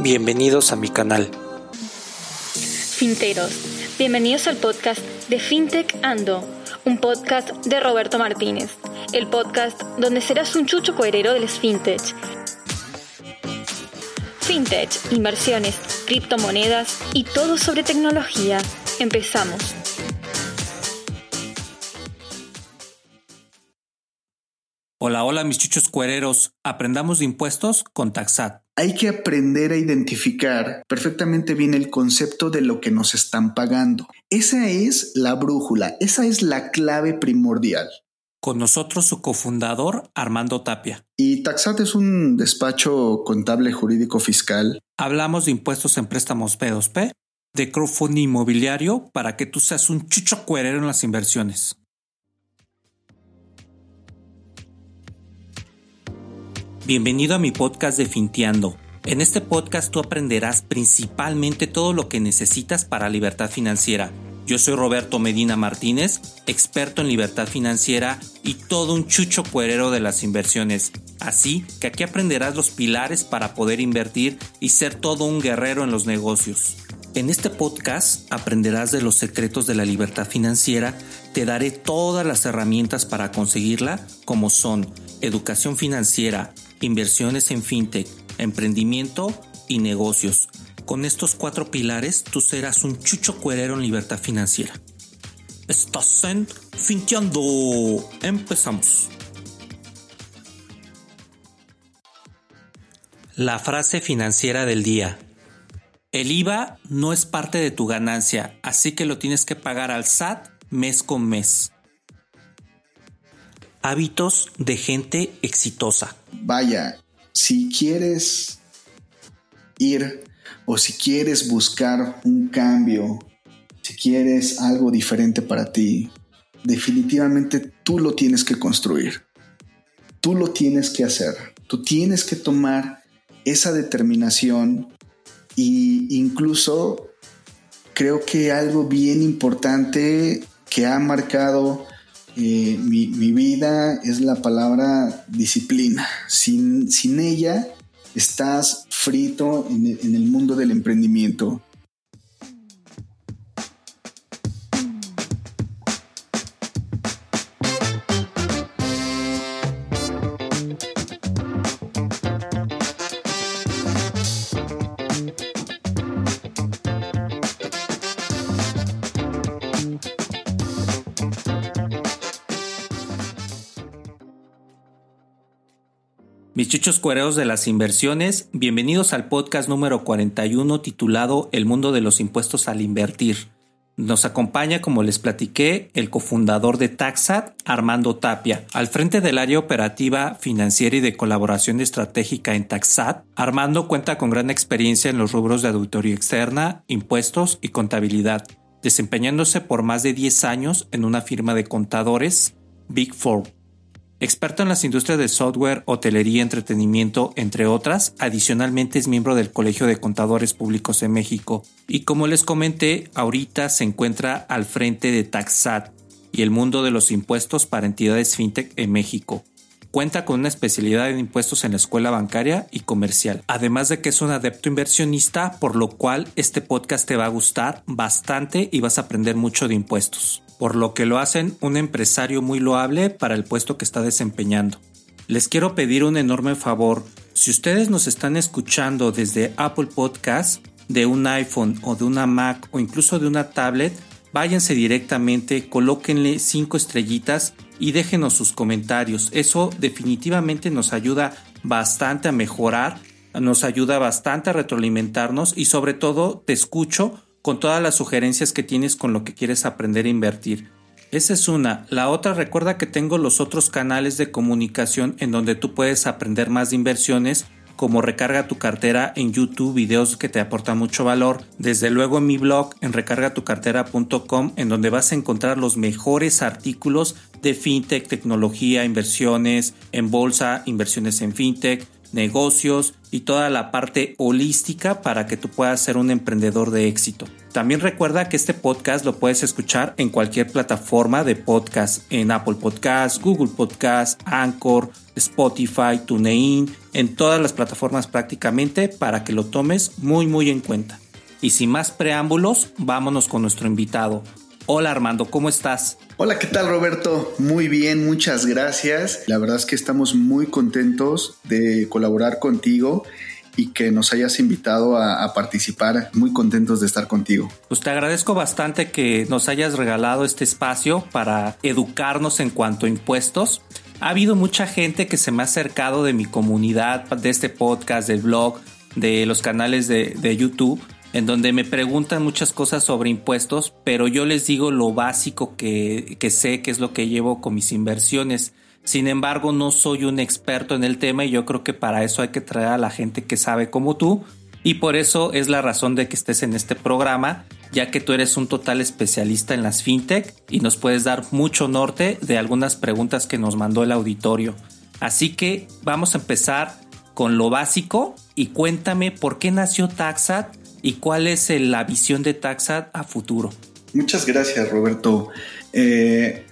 Bienvenidos a mi canal. Finteros, bienvenidos al podcast de FinTech Ando, un podcast de Roberto Martínez, el podcast donde serás un chucho coherero del FinTech. FinTech, inversiones, criptomonedas y todo sobre tecnología. Empezamos. Hola, hola mis chuchos cuereros. Aprendamos de impuestos con Taxat. Hay que aprender a identificar perfectamente bien el concepto de lo que nos están pagando. Esa es la brújula, esa es la clave primordial. Con nosotros su cofundador, Armando Tapia. Y Taxat es un despacho contable jurídico fiscal. Hablamos de impuestos en préstamos P2P, de crowdfunding inmobiliario para que tú seas un chucho cuerero en las inversiones. Bienvenido a mi podcast de Finteando. En este podcast tú aprenderás principalmente todo lo que necesitas para libertad financiera. Yo soy Roberto Medina Martínez, experto en libertad financiera y todo un chucho cuerero de las inversiones. Así que aquí aprenderás los pilares para poder invertir y ser todo un guerrero en los negocios. En este podcast aprenderás de los secretos de la libertad financiera, te daré todas las herramientas para conseguirla, como son educación financiera, inversiones en fintech, emprendimiento y negocios. Con estos cuatro pilares tú serás un chucho cuerero en libertad financiera. Estás en Finteando. Empezamos. La frase financiera del día. El IVA no es parte de tu ganancia, así que lo tienes que pagar al SAT mes con mes. Hábitos de gente exitosa. Vaya, si quieres ir o si quieres buscar un cambio, si quieres algo diferente para ti, definitivamente tú lo tienes que construir. Tú lo tienes que hacer. Tú tienes que tomar esa determinación y incluso creo que algo bien importante que ha marcado eh, mi, vida es la palabra disciplina. Sin, sin ella estás frito en en el mundo del emprendimiento. Mis chuchos cuereos de las inversiones, bienvenidos al podcast número 41 titulado El mundo de los impuestos al invertir. Nos acompaña, como les platiqué, el cofundador de Taxat, Armando Tapia. Al frente del área operativa, financiera y de colaboración estratégica en Taxat, Armando cuenta con gran experiencia en los rubros de auditoría externa, impuestos y contabilidad, desempeñándose por más de 10 años en una firma de contadores, Big Four. Experto en las industrias de software, hotelería, entretenimiento, entre otras, adicionalmente es miembro del Colegio de Contadores Públicos de México. Y como les comenté, ahorita se encuentra al frente de Taxat y el mundo de los impuestos para entidades fintech en México. Cuenta con una especialidad en impuestos en la escuela bancaria y comercial, además de que es un adepto inversionista, por lo cual este podcast te va a gustar bastante y vas a aprender mucho de impuestos por lo que lo hacen un empresario muy loable para el puesto que está desempeñando. Les quiero pedir un enorme favor, si ustedes nos están escuchando desde Apple Podcast, de un iPhone o de una Mac o incluso de una tablet, váyanse directamente, colóquenle cinco estrellitas y déjenos sus comentarios. Eso definitivamente nos ayuda bastante a mejorar, nos ayuda bastante a retroalimentarnos y sobre todo te escucho con todas las sugerencias que tienes con lo que quieres aprender a invertir. Esa es una. La otra, recuerda que tengo los otros canales de comunicación en donde tú puedes aprender más de inversiones, como recarga tu cartera en YouTube, videos que te aportan mucho valor. Desde luego en mi blog en recargatucartera.com, en donde vas a encontrar los mejores artículos de fintech, tecnología, inversiones en bolsa, inversiones en fintech negocios y toda la parte holística para que tú puedas ser un emprendedor de éxito. También recuerda que este podcast lo puedes escuchar en cualquier plataforma de podcast, en Apple Podcast, Google Podcast, Anchor, Spotify, TuneIn, en todas las plataformas prácticamente para que lo tomes muy muy en cuenta. Y sin más preámbulos, vámonos con nuestro invitado. Hola Armando, ¿cómo estás? Hola, ¿qué tal Roberto? Muy bien, muchas gracias. La verdad es que estamos muy contentos de colaborar contigo y que nos hayas invitado a, participar. Muy contentos de estar contigo. Pues te agradezco bastante que nos hayas regalado este espacio para educarnos en cuanto a impuestos. Ha habido mucha gente que se me ha acercado de mi comunidad, de este podcast, del blog, de los canales de, de YouTube, en donde me preguntan muchas cosas sobre impuestos, pero yo les digo lo básico que, que sé, que es lo que llevo con mis inversiones. Sin embargo, no soy un experto en el tema y yo creo que para eso hay que traer a la gente que sabe como tú. Y por eso es la razón de que estés en este programa, ya que tú eres un total especialista en las fintech y nos puedes dar mucho norte de algunas preguntas que nos mandó el auditorio. Así que vamos a empezar con lo básico y cuéntame por qué nació Taxat y cuál es la visión de Taxat a futuro. Muchas gracias, Roberto. Eh,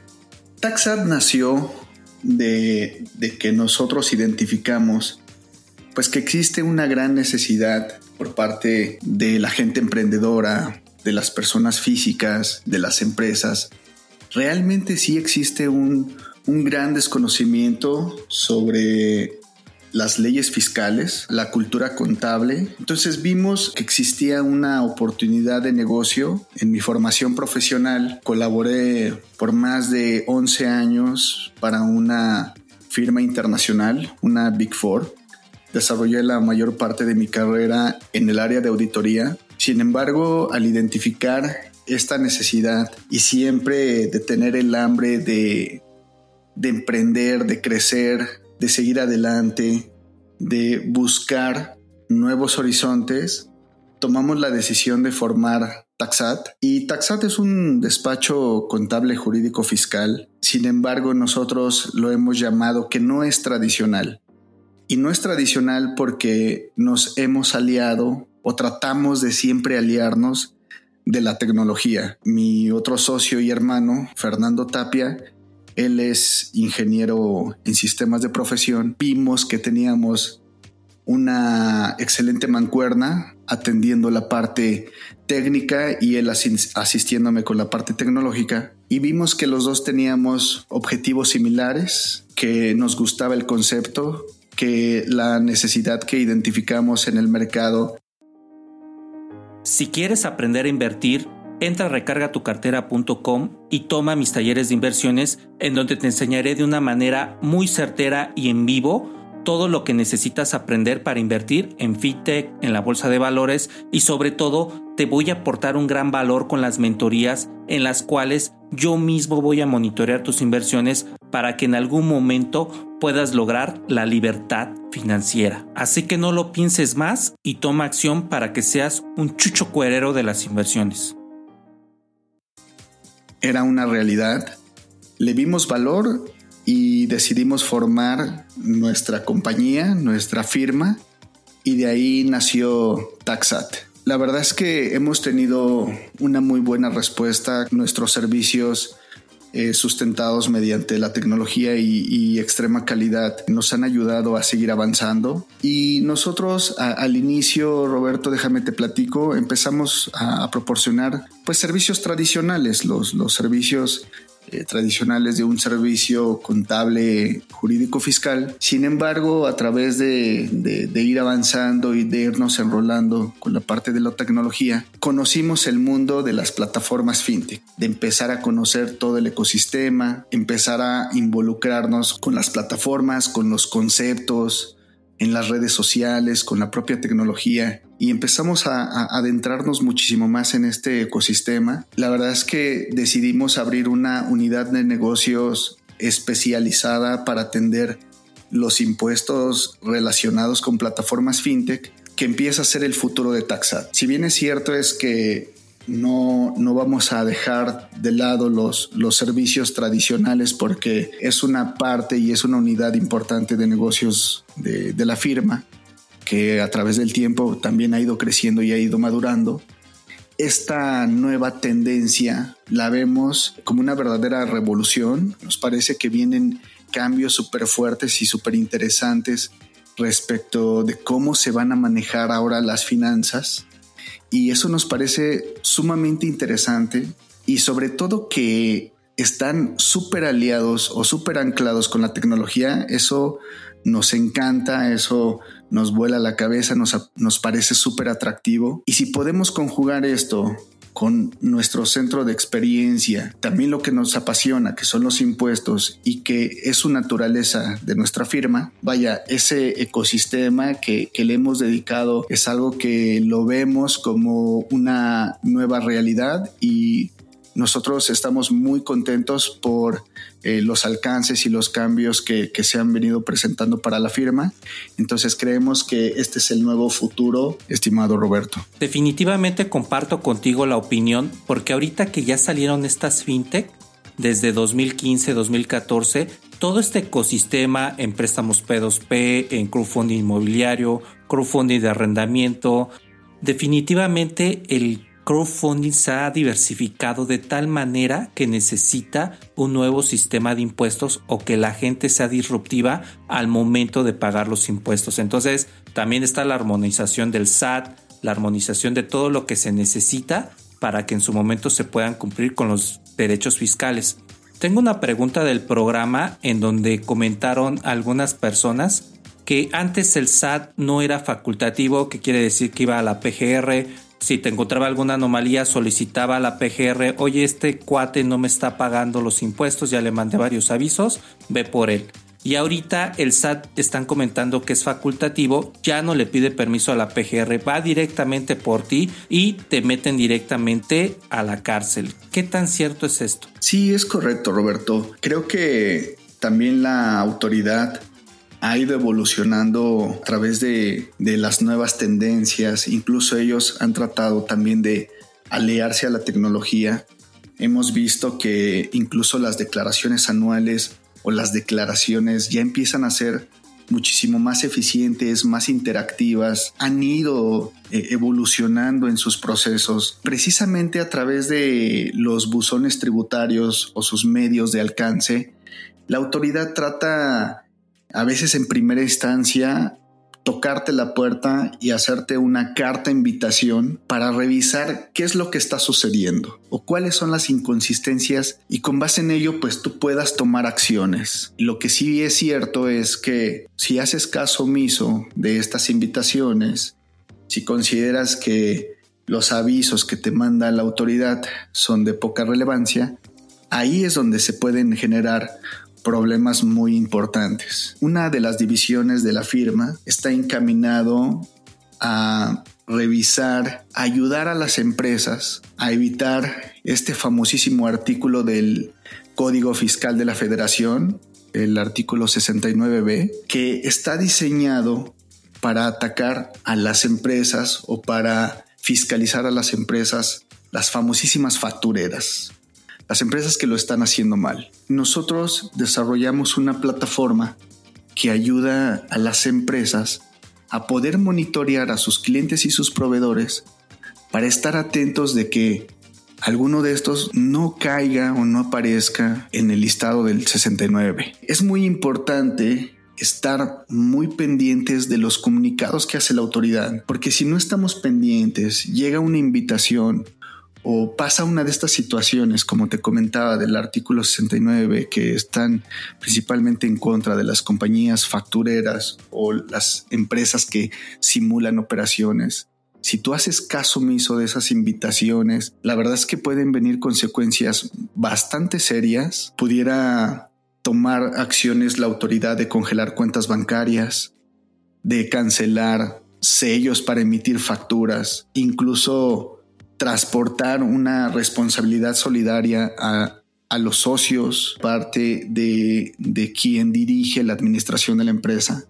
Taxat nació de, que nosotros identificamos pues que existe una gran necesidad por parte de la gente emprendedora, de las personas físicas, de las empresas. Realmente sí existe un, un gran desconocimiento sobre las leyes fiscales, la cultura contable. Entonces vimos que existía una oportunidad de negocio. En mi formación profesional colaboré por más de 11 años para una firma internacional, una Big Four. Desarrollé la mayor parte de mi carrera en el área de auditoría. Sin embargo, al identificar esta necesidad y siempre de tener el hambre de, de emprender, de crecer, de seguir adelante, de buscar nuevos horizontes, tomamos la decisión de formar Taxat. Y Taxat es un despacho contable jurídico fiscal. Sin embargo, nosotros lo hemos llamado que no es tradicional. Y no es tradicional porque nos hemos aliado o tratamos de siempre aliarnos de la tecnología. Mi otro socio y hermano, Fernando Tapia, él es ingeniero en sistemas de profesión. Vimos que teníamos una excelente mancuerna atendiendo la parte técnica y él asistiéndome con la parte tecnológica. Y vimos que los dos teníamos objetivos similares, que nos gustaba el concepto, que la necesidad que identificamos en el mercado. Si quieres aprender a invertir, Entra a recargatucartera.com y toma mis talleres de inversiones en donde te enseñaré de una manera muy certera y en vivo todo lo que necesitas aprender para invertir en fintech, en la bolsa de valores y sobre todo te voy a aportar un gran valor con las mentorías en las cuales yo mismo voy a monitorear tus inversiones para que en algún momento puedas lograr la libertad financiera. Así que no lo pienses más y toma acción para que seas un chucho cuerero de las inversiones era una realidad, le vimos valor y decidimos formar nuestra compañía, nuestra firma, y de ahí nació Taxat. La verdad es que hemos tenido una muy buena respuesta. Nuestros servicios eh, sustentados mediante la tecnología y, extrema calidad nos han ayudado a seguir avanzando. Y nosotros al inicio, Roberto, déjame te platico, empezamos a, proporcionar pues servicios tradicionales, los, los servicios eh, tradicionales de un servicio contable jurídico fiscal. Sin embargo, a través de, de, ir avanzando y de irnos enrolando con la parte de la tecnología, conocimos el mundo de las plataformas fintech, de empezar a conocer todo el ecosistema, empezar a involucrarnos con las plataformas, con los conceptos, en las redes sociales, con la propia tecnología y empezamos a, adentrarnos muchísimo más en este ecosistema. La verdad es que decidimos abrir una unidad de negocios especializada para atender los impuestos relacionados con plataformas fintech que empieza a ser el futuro de Taxat. Si bien es cierto es que no, no vamos a dejar de lado los, los servicios tradicionales porque es una parte y es una unidad importante de negocios de, de la firma que a través del tiempo también ha ido creciendo y ha ido madurando. Esta nueva tendencia la vemos como una verdadera revolución. Nos parece que vienen cambios súper fuertes y súper interesantes respecto de cómo se van a manejar ahora las finanzas. Y eso nos parece sumamente interesante y sobre todo que están súper aliados o súper anclados con la tecnología. Eso nos encanta, eso nos vuela la cabeza, nos, nos parece súper atractivo. Y si podemos conjugar esto con nuestro centro de experiencia, también lo que nos apasiona, que son los impuestos y que es su naturaleza de nuestra firma, vaya, ese ecosistema que, que le hemos dedicado es algo que lo vemos como una nueva realidad y nosotros estamos muy contentos por eh, los alcances y los cambios que, que, se han venido presentando para la firma. Entonces creemos que este es el nuevo futuro, estimado Roberto. Definitivamente comparto contigo la opinión porque ahorita que ya salieron estas fintech, desde 2015, 2014, todo este ecosistema en préstamos P2P, en crowdfunding inmobiliario, crowdfunding de arrendamiento, definitivamente el crowdfunding se ha diversificado de tal manera que necesita un nuevo sistema de impuestos o que la gente sea disruptiva al momento de pagar los impuestos. Entonces, también está la armonización del SAT, la armonización de todo lo que se necesita para que en su momento se puedan cumplir con los derechos fiscales. Tengo una pregunta del programa en donde comentaron algunas personas que antes el SAT no era facultativo, que quiere decir que iba a la PGR, si te encontraba alguna anomalía, solicitaba a la PGR, oye, este cuate no me está pagando los impuestos, ya le mandé varios avisos, ve por él. Y ahorita el SAT están comentando que es facultativo, ya no le pide permiso a la PGR, va directamente por ti y te meten directamente a la cárcel. ¿Qué tan cierto es esto? Sí, es correcto, Roberto. Creo que también la autoridad ha ido evolucionando a través de, las nuevas tendencias. Incluso ellos han tratado también de aliarse a la tecnología. Hemos visto que incluso las declaraciones anuales o las declaraciones ya empiezan a ser muchísimo más eficientes, más interactivas, han ido eh, evolucionando en sus procesos precisamente a través de los buzones tributarios o sus medios de alcance. La autoridad trata a veces en primera instancia tocarte la puerta y hacerte una carta invitación para revisar qué es lo que está sucediendo o cuáles son las inconsistencias y con base en ello pues tú puedas tomar acciones. Lo que sí es cierto es que si haces caso omiso de estas invitaciones, si consideras que los avisos que te manda la autoridad son de poca relevancia, ahí es donde se pueden generar problemas muy importantes. Una de las divisiones de la firma está encaminado a revisar, ayudar a las empresas a evitar este famosísimo artículo del Código Fiscal de la Federación, el artículo 69b, que está diseñado para atacar a las empresas o para fiscalizar a las empresas las famosísimas factureras las empresas que lo están haciendo mal. Nosotros desarrollamos una plataforma que ayuda a las empresas a poder monitorear a sus clientes y sus proveedores para estar atentos de que alguno de estos no caiga o no aparezca en el listado del 69. Es muy importante estar muy pendientes de los comunicados que hace la autoridad, porque si no estamos pendientes, llega una invitación o pasa una de estas situaciones, como te comentaba, del artículo 69, que están principalmente en contra de las compañías factureras o las empresas que simulan operaciones. Si tú haces caso omiso de esas invitaciones, la verdad es que pueden venir consecuencias bastante serias. Pudiera tomar acciones la autoridad de congelar cuentas bancarias, de cancelar sellos para emitir facturas, incluso transportar una responsabilidad solidaria a, los socios, parte de, de quien dirige la administración de la empresa.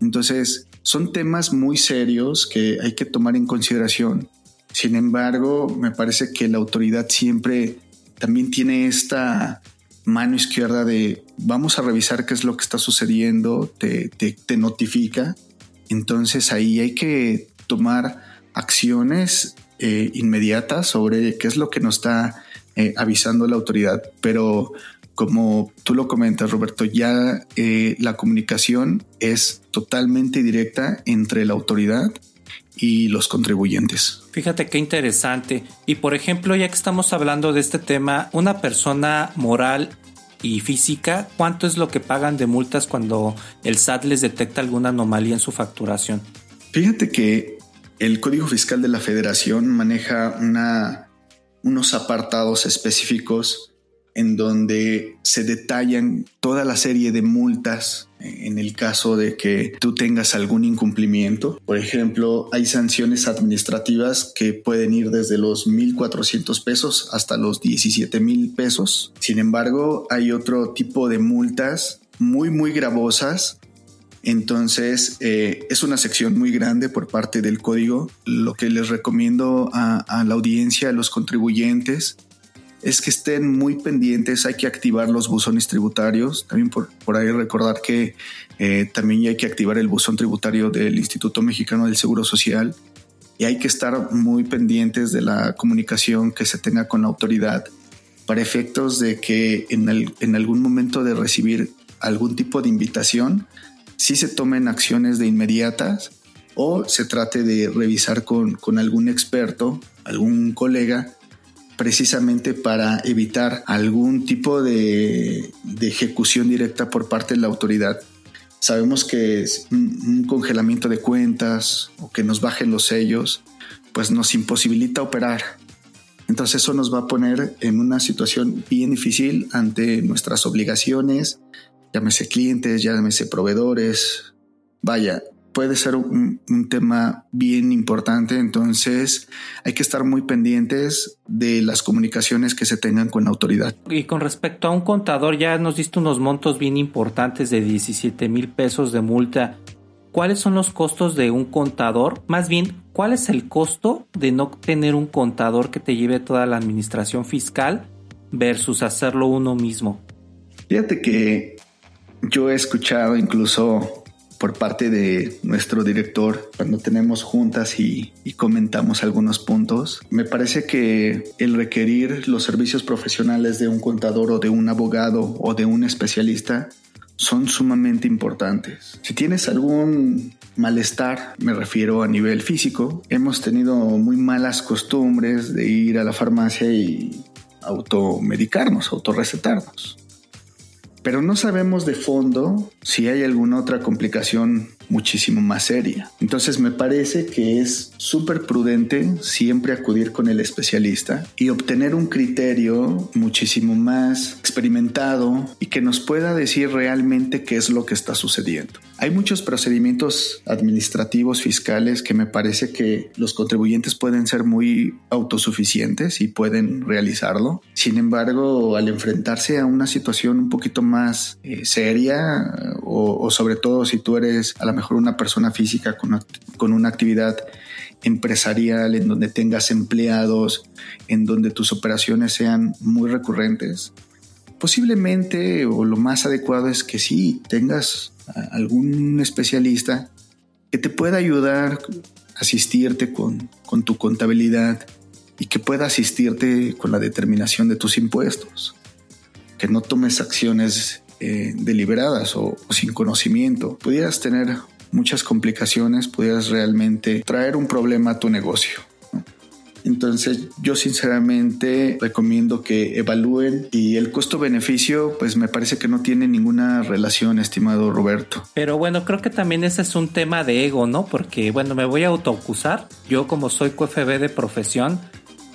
Entonces, son temas muy serios que hay que tomar en consideración. Sin embargo, me parece que la autoridad siempre también tiene esta mano izquierda de vamos a revisar qué es lo que está sucediendo, te, te, te notifica. Entonces ahí hay que tomar acciones eh, inmediata sobre qué es lo que nos está eh, avisando la autoridad. Pero como tú lo comentas, Roberto, ya eh, la comunicación es totalmente directa entre la autoridad y los contribuyentes. Fíjate qué interesante. Y por ejemplo, ya que estamos hablando de este tema, una persona moral y física, ¿cuánto es lo que pagan de multas cuando el SAT les detecta alguna anomalía en su facturación? Fíjate que el Código Fiscal de la Federación maneja unos apartados específicos en donde se detallan toda la serie de multas en el caso de que tú tengas algún incumplimiento. Por ejemplo, hay sanciones administrativas que pueden ir desde los 1.400 pesos hasta los 17.000 pesos. Sin embargo, hay otro tipo de multas muy, muy gravosas. Entonces, eh, es una sección muy grande por parte del código. Lo que les recomiendo a, la audiencia, a los contribuyentes, es que estén muy pendientes, hay que activar los buzones tributarios, también por, ahí recordar que eh, también hay que activar el buzón tributario del Instituto Mexicano del Seguro Social. Y hay que estar muy pendientes de la comunicación que se tenga con la autoridad para efectos de que en algún momento de recibir algún tipo de invitación, sí se tomen acciones de inmediatas o se trate de revisar con, con algún experto, algún colega, precisamente para evitar algún tipo de, ejecución directa por parte de la autoridad. Sabemos que un, congelamiento de cuentas o que nos bajen los sellos, pues nos imposibilita operar. Entonces eso nos va a poner en una situación bien difícil ante nuestras obligaciones, llámese clientes, llámese proveedores. Vaya, puede ser un, tema bien importante, entonces hay que estar muy pendientes de las comunicaciones que se tengan con la autoridad. Y con respecto a un contador, ya nos diste unos montos bien importantes de 17 mil pesos de multa. ¿Cuáles son los costos de un contador? Más bien, ¿cuál es el costo de no tener un contador que te lleve toda la administración fiscal versus hacerlo uno mismo? Fíjate que yo he escuchado incluso por parte de nuestro director cuando tenemos juntas y, comentamos algunos puntos. Me parece que el requerir los servicios profesionales de un contador o de un abogado o de un especialista son sumamente importantes. Si tienes algún malestar, me refiero a nivel físico, hemos tenido muy malas costumbres de ir a la farmacia y automedicarnos, autorrecetarnos pero no sabemos de fondo si hay alguna otra complicación muchísimo más seria. Entonces me parece que es súper prudente siempre acudir con el especialista y obtener un criterio muchísimo más experimentado y que nos pueda decir realmente qué es lo que está sucediendo. Hay muchos procedimientos administrativos fiscales que me parece que los contribuyentes pueden ser muy autosuficientes y pueden realizarlo. Sin embargo, al enfrentarse a una situación un poquito más eh, seria o, o sobre todo si tú eres a la mejor una persona física con, con una actividad empresarial, en donde tengas empleados, en donde tus operaciones sean muy recurrentes, posiblemente o lo más adecuado es que sí tengas algún especialista que te pueda ayudar, asistirte con, con tu contabilidad y que pueda asistirte con la determinación de tus impuestos. Que no tomes acciones eh, deliberadas o, sin conocimiento. Pudieras tener muchas complicaciones, pudieras realmente traer un problema a tu negocio. Entonces yo sinceramente recomiendo que evalúen y el costo-beneficio pues me parece que no tiene ninguna relación, estimado Roberto. Pero bueno, creo que también ese es un tema de ego, ¿no? Porque bueno, me voy a autoacusar. Yo como soy QFB de profesión,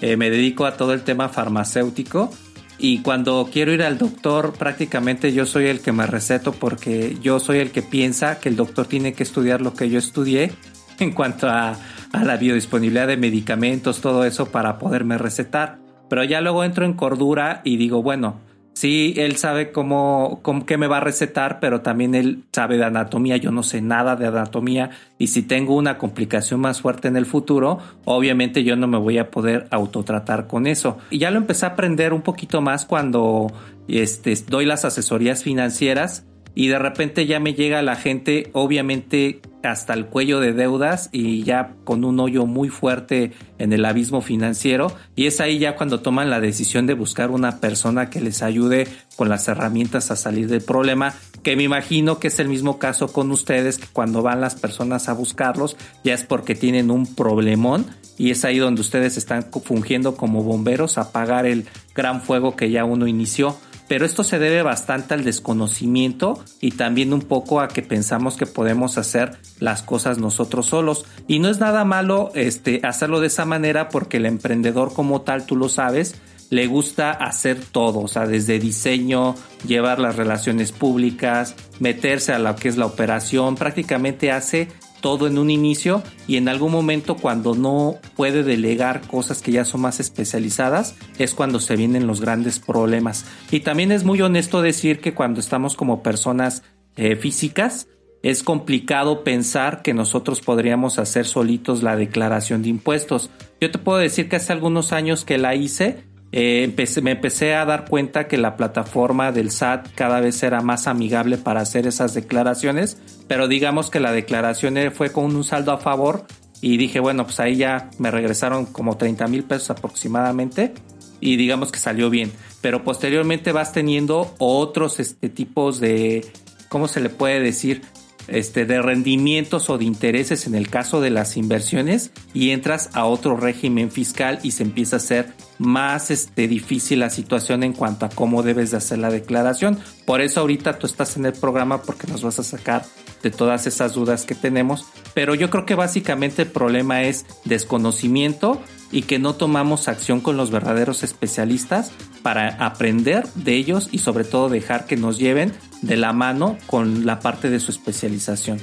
eh, me dedico a todo el tema farmacéutico y cuando quiero ir al doctor prácticamente yo soy el que me receto porque yo soy el que piensa que el doctor tiene que estudiar lo que yo estudié en cuanto a, a la biodisponibilidad de medicamentos, todo eso para poderme recetar. Pero ya luego entro en cordura y digo, bueno, Sí, él sabe cómo, cómo qué me va a recetar, pero también él sabe de anatomía. Yo no sé nada de anatomía y si tengo una complicación más fuerte en el futuro, obviamente yo no me voy a poder autotratar con eso. Y ya lo empecé a aprender un poquito más cuando este, doy las asesorías financieras y de repente ya me llega la gente, obviamente hasta el cuello de deudas y ya con un hoyo muy fuerte en el abismo financiero. Y es ahí ya cuando toman la decisión de buscar una persona que les ayude con las herramientas a salir del problema, que me imagino que es el mismo caso con ustedes, que cuando van las personas a buscarlos ya es porque tienen un problemón y es ahí donde ustedes están fungiendo como bomberos a apagar el gran fuego que ya uno inició pero esto se debe bastante al desconocimiento y también un poco a que pensamos que podemos hacer las cosas nosotros solos. Y no es nada malo este, hacerlo de esa manera porque el emprendedor como tal, tú lo sabes, le gusta hacer todo, o sea, desde diseño, llevar las relaciones públicas, meterse a lo que es la operación, prácticamente hace todo en un inicio y en algún momento cuando no puede delegar cosas que ya son más especializadas es cuando se vienen los grandes problemas. Y también es muy honesto decir que cuando estamos como personas eh, físicas es complicado pensar que nosotros podríamos hacer solitos la declaración de impuestos. Yo te puedo decir que hace algunos años que la hice, eh, me empecé a dar cuenta que la plataforma del SAT cada vez era más amigable para hacer esas declaraciones, pero digamos que la declaración fue con un saldo a favor y dije, bueno, pues ahí ya me regresaron como 30 mil pesos aproximadamente y digamos que salió bien. Pero posteriormente vas teniendo otros este, tipos de, ¿cómo se le puede decir? Este, de rendimientos o de intereses en el caso de las inversiones y entras a otro régimen fiscal y se empieza a hacer más este, difícil la situación en cuanto a cómo debes de hacer la declaración. Por eso ahorita tú estás en el programa porque nos vas a sacar de todas esas dudas que tenemos. Pero yo creo que básicamente el problema es desconocimiento y que no tomamos acción con los verdaderos especialistas para aprender de ellos y sobre todo dejar que nos lleven de la mano con la parte de su especialización.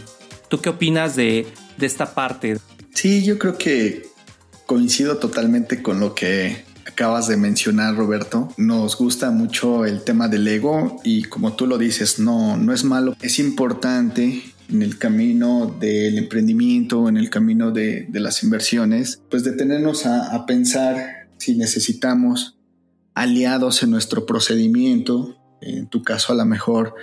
¿Tú qué opinas de, de esta parte? Sí, yo creo que coincido totalmente con lo que acabas de mencionar, Roberto. Nos gusta mucho el tema del ego y como tú lo dices, no, no es malo. Es importante en el camino del emprendimiento, en el camino de, las inversiones, pues detenernos a, a pensar si necesitamos aliados en nuestro procedimiento, en tu caso a lo mejor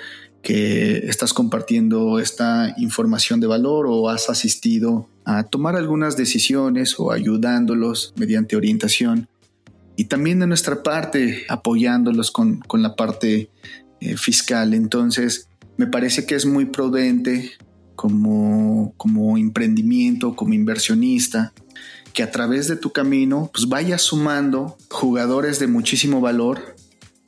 que estás compartiendo esta información de valor o has asistido a tomar algunas decisiones o ayudándolos mediante orientación y también de nuestra parte apoyándolos con, la parte eh, fiscal. Entonces, me parece que es muy prudente como, como emprendimiento, como inversionista, que a través de tu camino pues vayas sumando jugadores de muchísimo valor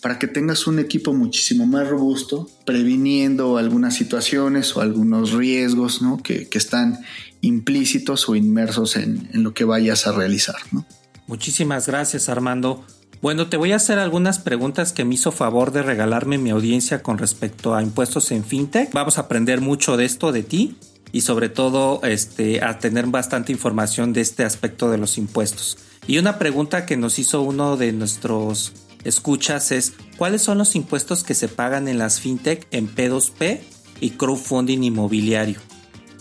para que tengas un equipo muchísimo más robusto, previniendo algunas situaciones o algunos riesgos que, están implícitos o inmersos en, lo que vayas a realizar. Muchísimas gracias Armando. Bueno, te voy a hacer algunas preguntas que me hizo favor de regalarme mi audiencia con respecto a impuestos en fintech. Vamos a aprender mucho de esto de ti y sobre todo este, a tener bastante información de este aspecto de los impuestos. Y una pregunta que nos hizo uno de nuestros escuchas es cuáles son los impuestos que se pagan en las fintech en P2P y crowdfunding inmobiliario.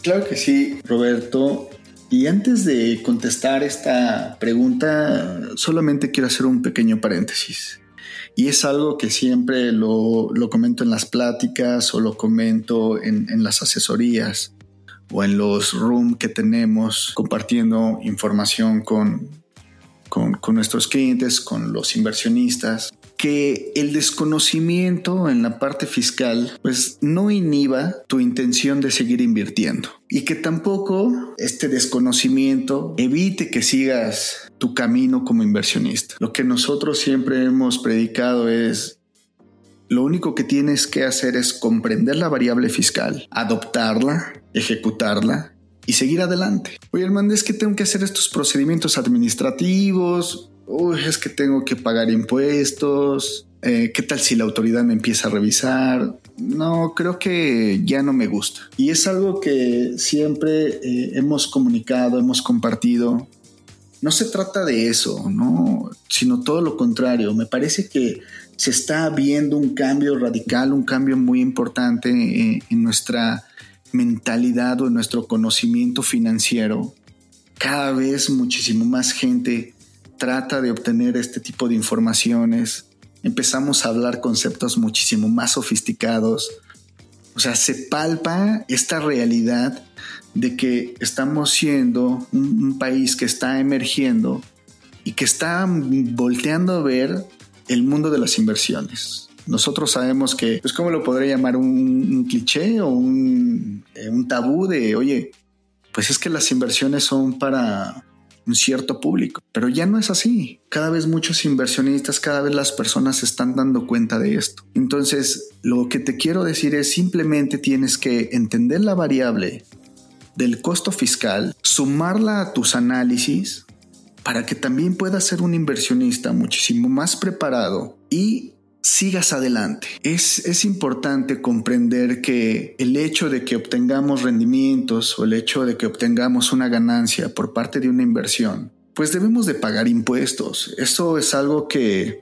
Claro que sí, Roberto. Y antes de contestar esta pregunta, solamente quiero hacer un pequeño paréntesis. Y es algo que siempre lo, comento en las pláticas o lo comento en, en las asesorías o en los rooms que tenemos compartiendo información con, con, nuestros clientes, con los inversionistas, que el desconocimiento en la parte fiscal pues no inhiba tu intención de seguir invirtiendo y que tampoco este desconocimiento evite que sigas tu camino como inversionista. Lo que nosotros siempre hemos predicado es lo único que tienes que hacer es comprender la variable fiscal, adoptarla, ejecutarla y seguir adelante. Oye, hermano, es que tengo que hacer estos procedimientos administrativos. Uy, es que tengo que pagar impuestos. Eh, ¿Qué tal si la autoridad me empieza a revisar? No, creo que ya no me gusta. Y es algo que siempre eh, hemos comunicado, hemos compartido. No se trata de eso, ¿no? Sino todo lo contrario. Me parece que se está viendo un cambio radical, un cambio muy importante eh, en nuestra mentalidad o en nuestro conocimiento financiero, cada vez muchísimo más gente trata de obtener este tipo de informaciones. Empezamos a hablar conceptos muchísimo más sofisticados. O sea, se palpa esta realidad de que estamos siendo un, país que está emergiendo y que está volteando a ver el mundo de las inversiones. Nosotros sabemos que, pues, ¿cómo lo podría llamar? Un, cliché o un, eh, un tabú de, oye, pues es que las inversiones son para cierto público. Pero ya no es así. Cada vez muchos inversionistas, cada vez las personas se están dando cuenta de esto. Entonces, lo que te quiero decir es simplemente tienes que entender la variable del costo fiscal, sumarla a tus análisis para que también puedas ser un inversionista muchísimo más preparado y sigas adelante. Es, es, importante comprender que el hecho de que obtengamos rendimientos o el hecho de que obtengamos una ganancia por parte de una inversión, pues debemos de pagar impuestos. Esto es algo que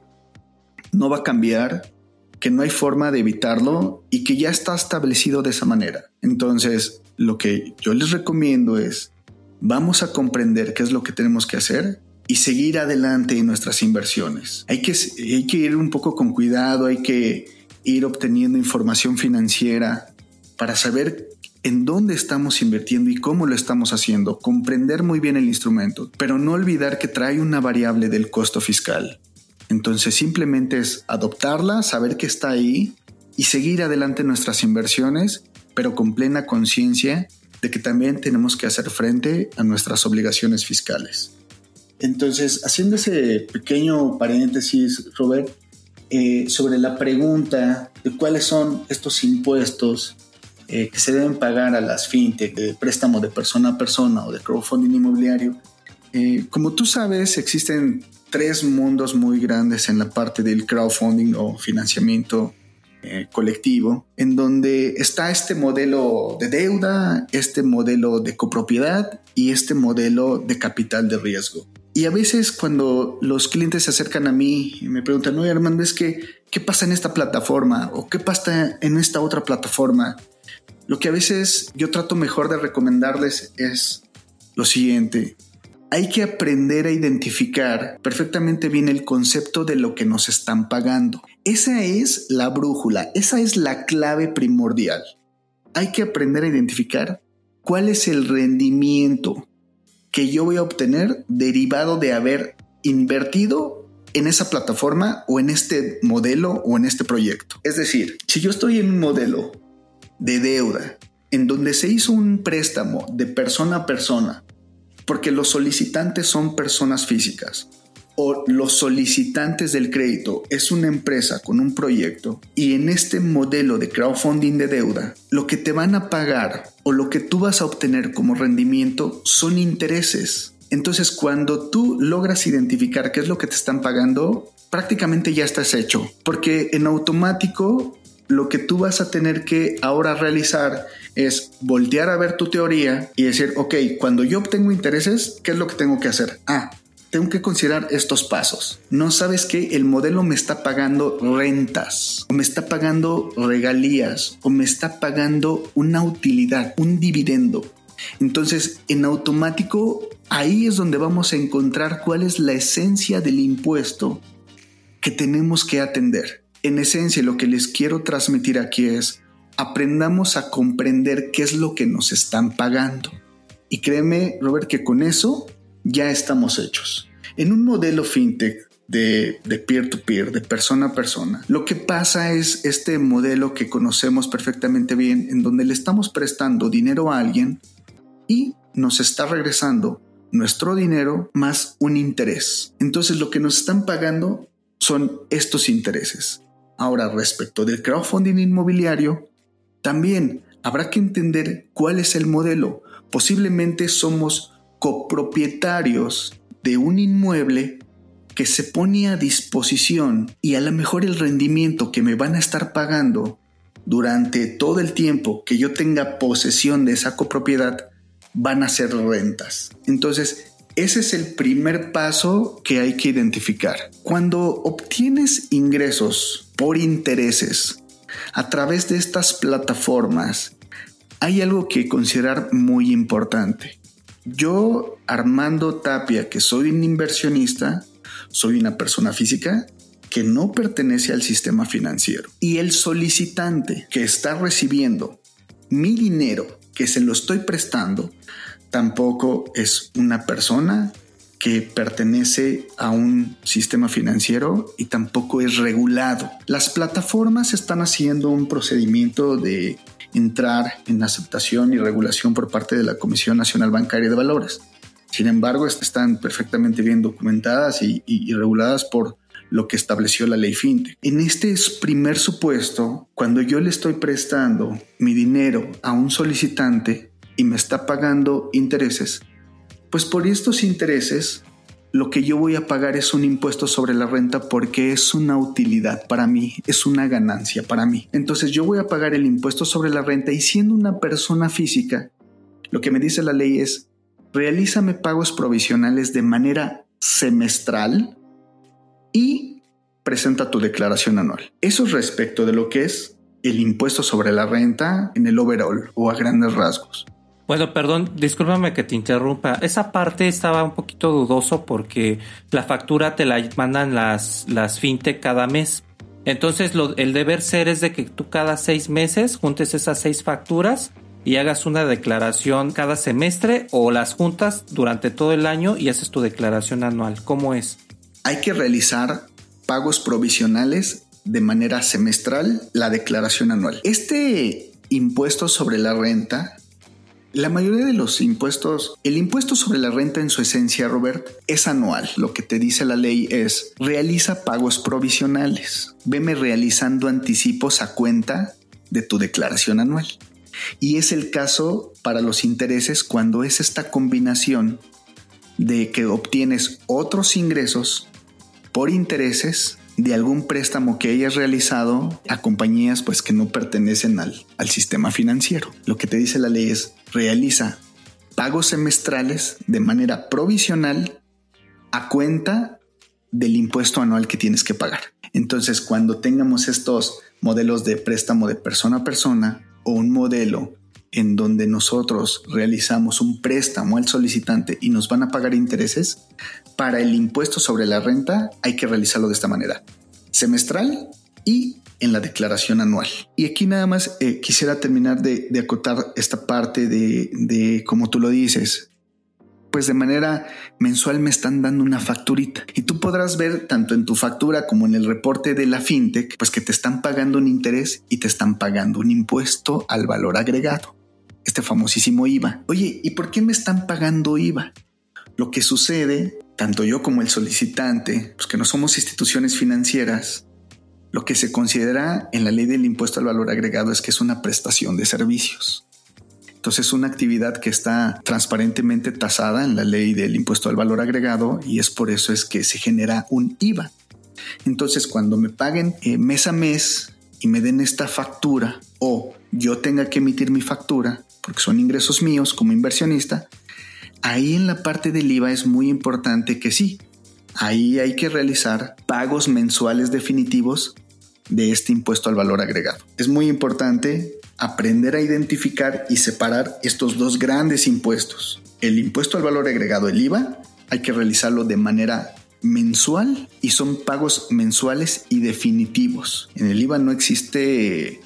no va a cambiar, que no hay forma de evitarlo y que ya está establecido de esa manera. Entonces, lo que yo les recomiendo es, vamos a comprender qué es lo que tenemos que hacer y seguir adelante en nuestras inversiones. Hay que, hay que ir un poco con cuidado, hay que ir obteniendo información financiera para saber en dónde estamos invirtiendo y cómo lo estamos haciendo, comprender muy bien el instrumento, pero no olvidar que trae una variable del costo fiscal. Entonces simplemente es adoptarla, saber que está ahí y seguir adelante nuestras inversiones, pero con plena conciencia de que también tenemos que hacer frente a nuestras obligaciones fiscales. Entonces, haciendo ese pequeño paréntesis, Robert, eh, sobre la pregunta de cuáles son estos impuestos eh, que se deben pagar a las fintech de préstamo de persona a persona o de crowdfunding inmobiliario. Eh, como tú sabes, existen tres mundos muy grandes en la parte del crowdfunding o financiamiento colectivo, en donde está este modelo de deuda, este modelo de copropiedad y este modelo de capital de riesgo. Y a veces cuando los clientes se acercan a mí y me preguntan, no, Armando, es que, ¿qué pasa en esta plataforma? ¿O qué pasa en esta otra plataforma? Lo que a veces yo trato mejor de recomendarles es lo siguiente. Hay que aprender a identificar perfectamente bien el concepto de lo que nos están pagando. Esa es la brújula, esa es la clave primordial. Hay que aprender a identificar cuál es el rendimiento que yo voy a obtener derivado de haber invertido en esa plataforma o en este modelo o en este proyecto. Es decir, si yo estoy en un modelo de deuda en donde se hizo un préstamo de persona a persona, porque los solicitantes son personas físicas, o los solicitantes del crédito es una empresa con un proyecto y en este modelo de crowdfunding de deuda, lo que te van a pagar o lo que tú vas a obtener como rendimiento son intereses. Entonces cuando tú logras identificar qué es lo que te están pagando, prácticamente ya estás hecho, porque en automático lo que tú vas a tener que ahora realizar es voltear a ver tu teoría y decir, ok, cuando yo obtengo intereses, ¿qué es lo que tengo que hacer? Ah, tengo que considerar estos pasos. No sabes que el modelo me está pagando rentas, o me está pagando regalías, o me está pagando una utilidad, un dividendo. Entonces, en automático, ahí es donde vamos a encontrar cuál es la esencia del impuesto que tenemos que atender. En esencia, lo que les quiero transmitir aquí es, aprendamos a comprender qué es lo que nos están pagando. Y créeme, Robert, que con eso ya estamos hechos. En un modelo fintech de, peer-to-peer, de persona a persona, lo que pasa es este modelo que conocemos perfectamente bien, en donde le estamos prestando dinero a alguien y nos está regresando nuestro dinero más un interés. Entonces lo que nos están pagando son estos intereses. Ahora, respecto del crowdfunding inmobiliario, también habrá que entender cuál es el modelo. Posiblemente somos copropietarios de un inmueble que se pone a disposición y a lo mejor el rendimiento que me van a estar pagando durante todo el tiempo que yo tenga posesión de esa copropiedad van a ser rentas. Entonces, ese es el primer paso que hay que identificar. Cuando obtienes ingresos por intereses a través de estas plataformas, hay algo que considerar muy importante. Yo, Armando Tapia, que soy un inversionista, soy una persona física que no pertenece al sistema financiero. Y el solicitante que está recibiendo mi dinero que se lo estoy prestando tampoco es una persona que pertenece a un sistema financiero y tampoco es regulado. Las plataformas están haciendo un procedimiento de entrar en aceptación y regulación por parte de la Comisión Nacional Bancaria de Valores. Sin embargo, están perfectamente bien documentadas y, reguladas por lo que estableció la ley FinTech. En este primer supuesto, cuando yo le estoy prestando mi dinero a un solicitante y me está pagando intereses, pues por estos intereses lo que yo voy a pagar es un impuesto sobre la renta porque es una utilidad para mí, es una ganancia para mí. Entonces yo voy a pagar el impuesto sobre la renta y siendo una persona física, lo que me dice la ley es, realízame pagos provisionales de manera semestral y presenta tu declaración anual. Eso es respecto de lo que es el impuesto sobre la renta en el overall o a grandes rasgos. Bueno, perdón, discúlpame que te interrumpa. Esa parte estaba un poquito dudoso porque la factura te la mandan las, las fintech cada mes. Entonces, el deber ser es de que tú cada seis meses juntes esas seis facturas y hagas una declaración cada semestre o las juntas durante todo el año y haces tu declaración anual. ¿Cómo es? Hay que realizar pagos provisionales de manera semestral la declaración anual. Este impuesto sobre la renta la mayoría de los impuestos, el impuesto sobre la renta en su esencia, Robert, es anual. Lo que te dice la ley es, realiza pagos provisionales. Veme realizando anticipos a cuenta de tu declaración anual. Y es el caso para los intereses cuando es esta combinación de que obtienes otros ingresos por intereses de algún préstamo que hayas realizado a compañías pues que no pertenecen al, al sistema financiero. Lo que te dice la ley es realiza pagos semestrales de manera provisional a cuenta del impuesto anual que tienes que pagar. Entonces, cuando tengamos estos modelos de préstamo de persona a persona o un modelo en donde nosotros realizamos un préstamo al solicitante y nos van a pagar intereses, para el impuesto sobre la renta hay que realizarlo de esta manera, semestral y en la declaración anual. Y aquí nada más eh, quisiera terminar de, acotar esta parte de, de, como tú lo dices, pues de manera mensual me están dando una facturita y tú podrás ver tanto en tu factura como en el reporte de la fintech, pues que te están pagando un interés y te están pagando un impuesto al valor agregado, este famosísimo IVA. Oye, ¿y por qué me están pagando IVA? Lo que sucede, tanto yo como el solicitante, pues que no somos instituciones financieras, lo que se considera en la ley del impuesto al valor agregado es que es una prestación de servicios. Entonces es una actividad que está transparentemente tasada en la ley del impuesto al valor agregado y es por eso es que se genera un IVA. Entonces cuando me paguen eh, mes a mes y me den esta factura o yo tenga que emitir mi factura, porque son ingresos míos como inversionista, ahí en la parte del IVA es muy importante que sí, ahí hay que realizar pagos mensuales definitivos de este impuesto al valor agregado. Es muy importante aprender a identificar y separar estos dos grandes impuestos. El impuesto al valor agregado, el IVA, hay que realizarlo de manera mensual y son pagos mensuales y definitivos. En el IVA no existe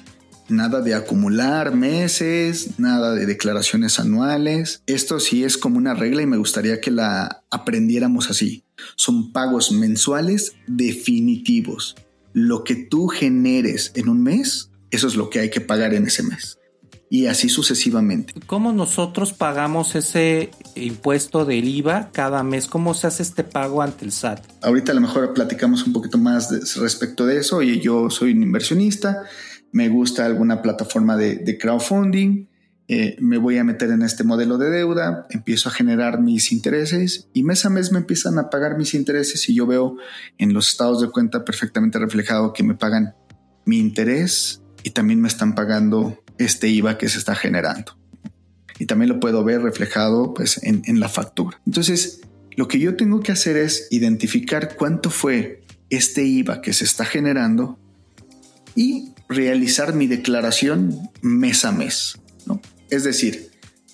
nada de acumular meses, nada de declaraciones anuales. Esto sí es como una regla y me gustaría que la aprendiéramos así. Son pagos mensuales definitivos. Lo que tú generes en un mes, eso es lo que hay que pagar en ese mes. Y así sucesivamente. ¿Cómo nosotros pagamos ese impuesto del IVA cada mes? ¿Cómo se hace este pago ante el SAT? Ahorita a lo mejor platicamos un poquito más respecto de eso. Y yo soy un inversionista, me gusta alguna plataforma de crowdfunding, eh, me voy a meter en este modelo de deuda, empiezo a generar mis intereses y mes a mes me empiezan a pagar mis intereses y yo veo en los estados de cuenta perfectamente reflejado que me pagan mi interés y también me están pagando este IVA que se está generando. Y también lo puedo ver reflejado pues, en, en la factura. Entonces, lo que yo tengo que hacer es identificar cuánto fue este IVA que se está generando y realizar mi declaración mes a mes. Es decir,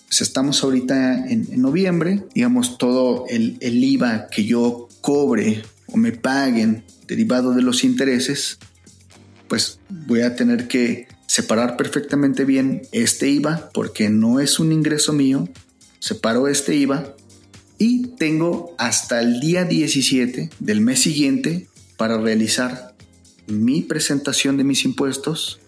pues estamos ahorita en, noviembre, digamos, todo el, el IVA que yo cobre o me paguen derivado de los intereses, pues voy a tener que separar perfectamente bien este IVA porque no es un ingreso mío, separo este IVA y tengo hasta el día 17 del mes siguiente para realizar mi presentación de mis impuestos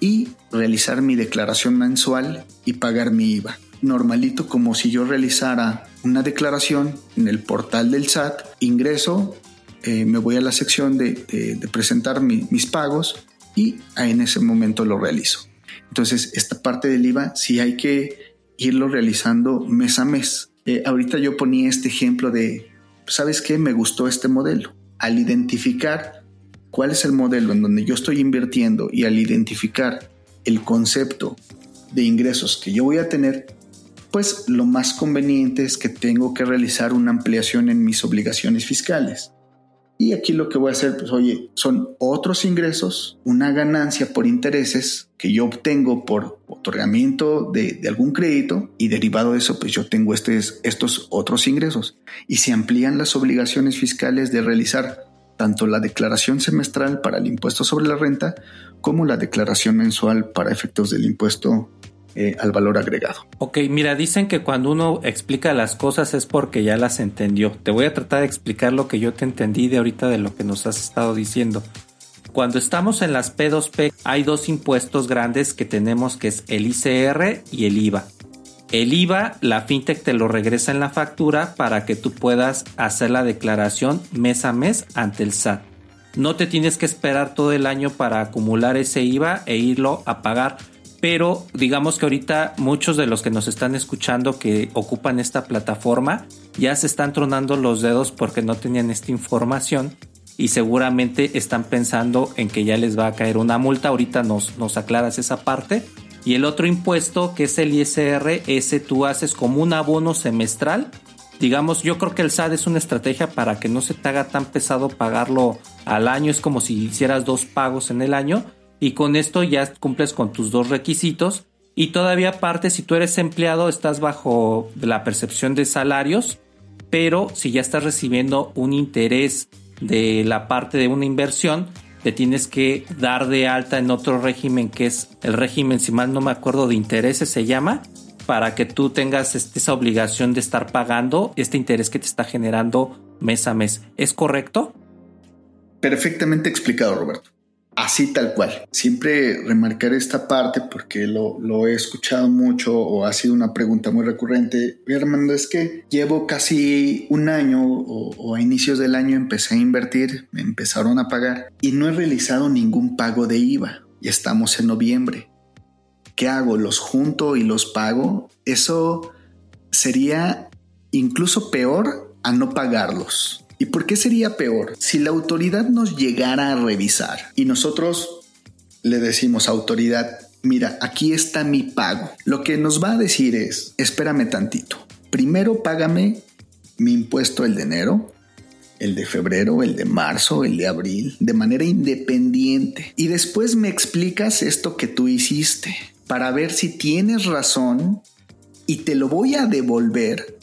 y realizar mi declaración mensual y pagar mi IVA. Normalito como si yo realizara una declaración en el portal del SAT, ingreso, eh, me voy a la sección de, presentar mis pagos y en ese momento lo realizo. Entonces, esta parte del IVA sí hay que irlo realizando mes a mes. Eh, ahorita yo ponía este ejemplo de, ¿sabes qué? Me gustó este modelo. Al identificar cuál es el modelo en donde yo estoy invirtiendo y al identificar el concepto de ingresos que yo voy a tener, pues lo más conveniente es que tengo que realizar una ampliación en mis obligaciones fiscales. Y aquí lo que voy a hacer, pues oye, son otros ingresos, una ganancia por intereses que yo obtengo por otorgamiento de, algún crédito y derivado de eso, pues yo tengo estos otros ingresos. Y se amplían las obligaciones fiscales de realizar tanto la declaración semestral para el impuesto sobre la renta como la declaración mensual para efectos del impuesto eh, al valor agregado. Ok, mira, dicen que cuando uno explica las cosas es porque ya las entendió. Te voy a tratar de explicar lo que yo te entendí de ahorita de lo que nos has estado diciendo. Cuando estamos en las P2P hay dos impuestos grandes que tenemos que es el ICR y el IVA. El IVA, la fintech te lo regresa en la factura para que tú puedas hacer la declaración mes a mes ante el SAT. No te tienes que esperar todo el año para acumular ese IVA e irlo a pagar pero digamos que ahorita muchos de los que nos están escuchando que ocupan esta plataforma ya se están tronando los dedos porque no tenían esta información y seguramente están pensando en que ya les va a caer una multa. Ahorita nos, nos aclaras esa parte. Y el otro impuesto que es el ISR, ese tú haces como un abono semestral. Digamos, yo creo que el SAD es una estrategia para que no se te haga tan pesado pagarlo al año. Es como si hicieras dos pagos en el año y con esto ya cumples con tus dos requisitos y todavía aparte si tú eres empleado estás bajo la percepción de salarios, pero si ya estás recibiendo un interés de la parte de una inversión, te tienes que dar de alta en otro régimen que es el régimen, si mal no me acuerdo, de intereses se llama, para que tú tengas este, esa obligación de estar pagando este interés que te está generando mes a mes. ¿Es correcto? Perfectamente explicado, Roberto. Así tal cual. Siempre remarcar esta parte porque lo, he escuchado mucho o ha sido una pregunta muy recurrente. Hermano, es que llevo casi un año o, a inicios del año empecé a invertir, me empezaron a pagar y no he realizado ningún pago de IVA. Y estamos en noviembre. ¿Qué hago? ¿Los junto y los pago? Eso sería incluso peor a no pagarlos. ¿Y por qué sería peor? Si la autoridad nos llegara a revisar y nosotros le decimos autoridad, mira, aquí está mi pago. Lo que nos va a decir es, espérame tantito. Primero págame mi impuesto el de enero, el de febrero, el de marzo, el de abril, de manera independiente. Y después me explicas esto que tú hiciste para ver si tienes razón y te lo voy a devolver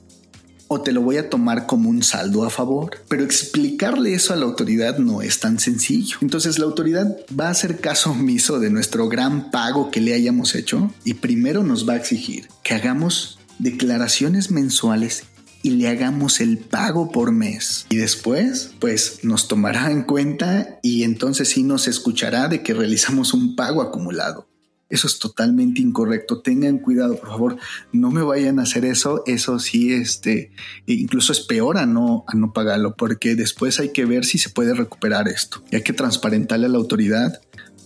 o te lo voy a tomar como un saldo a favor. Pero explicarle eso a la autoridad no es tan sencillo. Entonces la autoridad va a hacer caso omiso de nuestro gran pago que le hayamos hecho y primero nos va a exigir que hagamos declaraciones mensuales y le hagamos el pago por mes. Y después, pues nos tomará en cuenta y entonces sí nos escuchará de que realizamos un pago acumulado. Eso es totalmente incorrecto. Tengan cuidado, por favor. No me vayan a hacer eso. Eso sí, este, incluso es peor a no, a no pagarlo, porque después hay que ver si se puede recuperar esto. Y hay que transparentarle a la autoridad,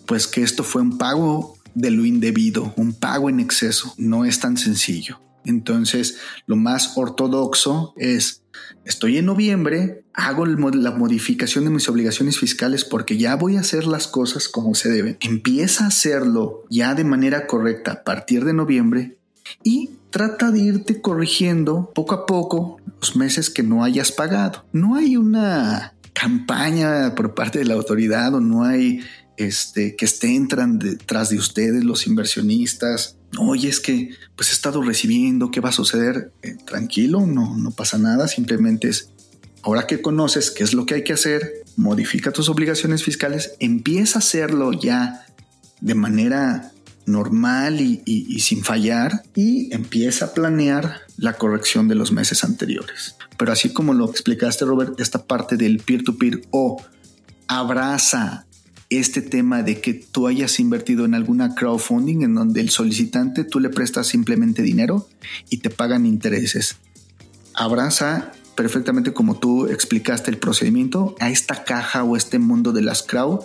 pues que esto fue un pago de lo indebido, un pago en exceso. No es tan sencillo. Entonces, lo más ortodoxo es, estoy en noviembre, hago la modificación de mis obligaciones fiscales porque ya voy a hacer las cosas como se deben. Empieza a hacerlo ya de manera correcta a partir de noviembre y trata de irte corrigiendo poco a poco los meses que no hayas pagado. No hay una campaña por parte de la autoridad o no hay este, que estén detrás de ustedes los inversionistas. Oye, es que pues he estado recibiendo, ¿qué va a suceder? Eh, tranquilo, no, no pasa nada, simplemente es, ahora que conoces qué es lo que hay que hacer, modifica tus obligaciones fiscales, empieza a hacerlo ya de manera normal y, sin fallar y empieza a planear la corrección de los meses anteriores. Pero así como lo explicaste, Robert, esta parte del peer-to-peer o abraza este tema de que tú hayas invertido en alguna crowdfunding en donde el solicitante tú le prestas simplemente dinero y te pagan intereses. Abraza perfectamente como tú explicaste el procedimiento a esta caja o este mundo de las crowd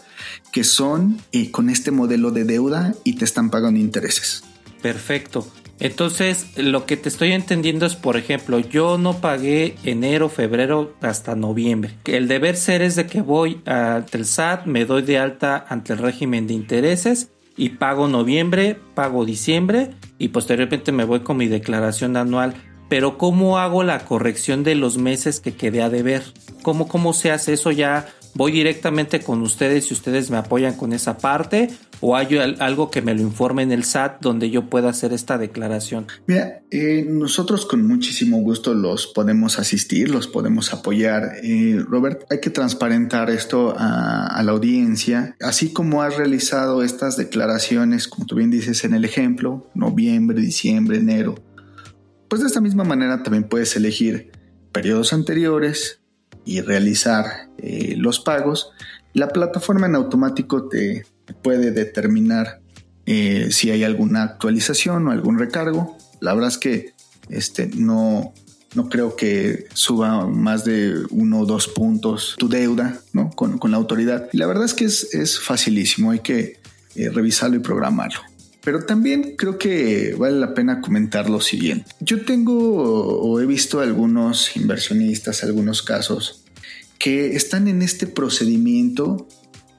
que son eh, con este modelo de deuda y te están pagando intereses. Perfecto. Entonces, lo que te estoy entendiendo es, por ejemplo, yo no pagué enero, febrero hasta noviembre. El deber ser es de que voy ante el SAT, me doy de alta ante el régimen de intereses y pago noviembre, pago diciembre y posteriormente me voy con mi declaración anual. Pero ¿cómo hago la corrección de los meses que quedé a deber? ¿Cómo, cómo se hace eso ya? ¿Voy directamente con ustedes y ustedes me apoyan con esa parte? o hay algo que me lo informe en el SAT donde yo pueda hacer esta declaración? Mira, eh, nosotros con muchísimo gusto los podemos asistir, los podemos apoyar. Eh, Robert, hay que transparentar esto a, la audiencia, así como has realizado estas declaraciones, como tú bien dices en el ejemplo, noviembre, diciembre, enero. Pues de esta misma manera también puedes elegir periodos anteriores y realizar eh, los pagos. La plataforma en automático te, puede determinar eh, si hay alguna actualización o algún recargo. La verdad es que este, no, no creo que suba más de uno o dos puntos tu deuda ¿no? con, la autoridad. La verdad es que es, facilísimo, hay que eh, revisarlo y programarlo. Pero también creo que vale la pena comentar lo siguiente. Yo tengo o he visto algunos inversionistas, algunos casos, que están en este procedimiento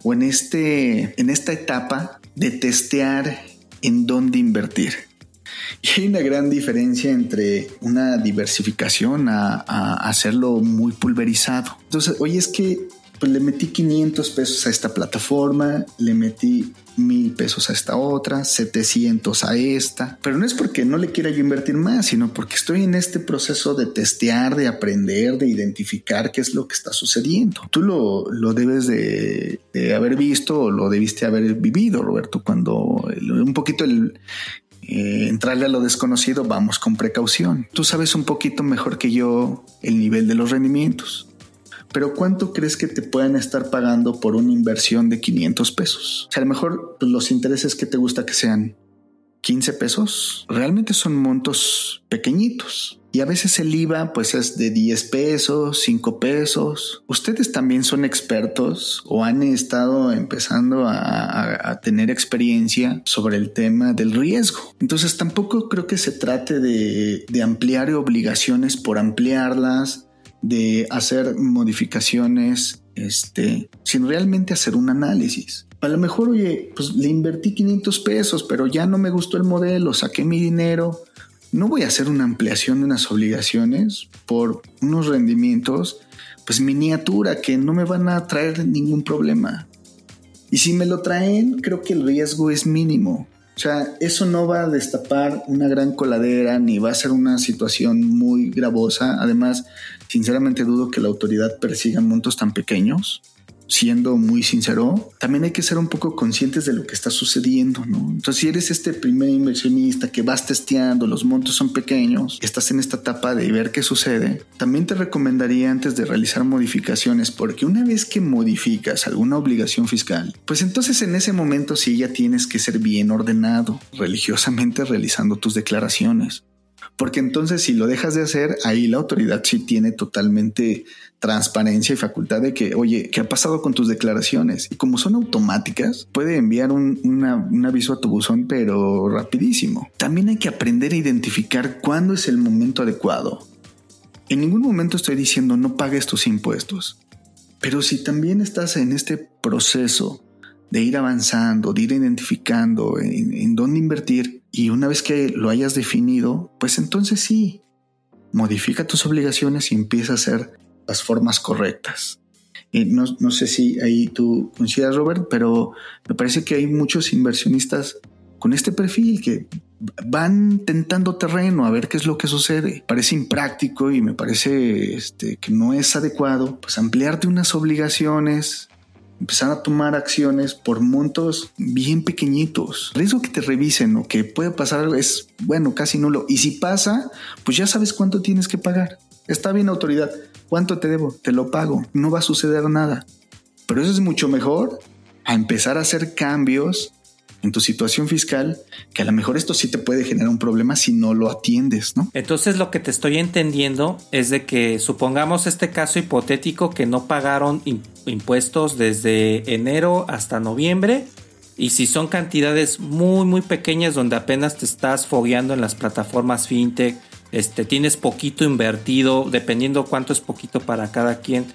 o en, este, en esta etapa de testear en dónde invertir. Y hay una gran diferencia entre una diversificación a, a hacerlo muy pulverizado. Entonces, oye, es que pues le metí 500 pesos a esta plataforma, le metí mil pesos a esta otra, 700 a esta, pero no es porque no le quiera yo invertir más, sino porque estoy en este proceso de testear, de aprender, de identificar qué es lo que está sucediendo. Tú lo, lo debes de, haber visto o lo debiste haber vivido, Roberto, cuando un poquito el, eh, entrarle a lo desconocido, vamos con precaución. Tú sabes un poquito mejor que yo el nivel de los rendimientos pero ¿cuánto crees que te pueden estar pagando por una inversión de 500 pesos? O sea, a lo mejor pues, los intereses que te gusta que sean 15 pesos, realmente son montos pequeñitos. Y a veces el IVA pues es de 10 pesos, 5 pesos. Ustedes también son expertos o han estado empezando a, tener experiencia sobre el tema del riesgo. Entonces tampoco creo que se trate de, de ampliar obligaciones por ampliarlas, de hacer modificaciones este, sin realmente hacer un análisis. A lo mejor, oye, pues le invertí 500 pesos, pero ya no me gustó el modelo, saqué mi dinero. No voy a hacer una ampliación de unas obligaciones por unos rendimientos, pues miniatura, que no me van a traer ningún problema. Y si me lo traen, creo que el riesgo es mínimo. O sea, eso no va a destapar una gran coladera ni va a ser una situación muy gravosa. Además, sinceramente dudo que la autoridad persiga montos tan pequeños siendo muy sincero, también hay que ser un poco conscientes de lo que está sucediendo, ¿no? Entonces, si eres este primer inversionista que vas testeando, los montos son pequeños, estás en esta etapa de ver qué sucede, también te recomendaría antes de realizar modificaciones, porque una vez que modificas alguna obligación fiscal, pues entonces en ese momento sí ya tienes que ser bien ordenado, religiosamente realizando tus declaraciones. Porque entonces si lo dejas de hacer, ahí la autoridad sí tiene totalmente transparencia y facultad de que, oye, ¿qué ha pasado con tus declaraciones? Y como son automáticas, puede enviar un, aviso a tu buzón, pero rapidísimo. También hay que aprender a identificar cuándo es el momento adecuado. En ningún momento estoy diciendo no pagues tus impuestos. Pero si también estás en este proceso de ir avanzando, de ir identificando en, dónde invertir y una vez que lo hayas definido, pues entonces sí, modifica tus obligaciones y empieza a hacer las formas correctas. no, no, sé si ahí tú coincidas, Robert, pero me parece que hay muchos inversionistas con este perfil que van tentando terreno a ver qué es lo que sucede. Parece impráctico y me parece este, que no es adecuado pues ampliarte unas obligaciones empezar a tomar acciones por montos bien pequeñitos. Riesgo que te revisen o que puede pasar es, bueno, casi nulo. Y si pasa, pues ya sabes cuánto tienes que pagar. Está bien autoridad. ¿Cuánto te debo? Te lo pago. No va a suceder nada. Pero eso es mucho mejor a empezar a hacer cambios en tu situación fiscal, que a lo mejor esto sí te puede generar un problema si no lo atiendes, ¿no? Entonces lo que te estoy entendiendo es de que supongamos este caso hipotético que no pagaron impuestos desde enero hasta noviembre y si son cantidades muy muy pequeñas donde apenas te estás fogueando en las plataformas fintech, este tienes poquito invertido, dependiendo cuánto es poquito para cada quien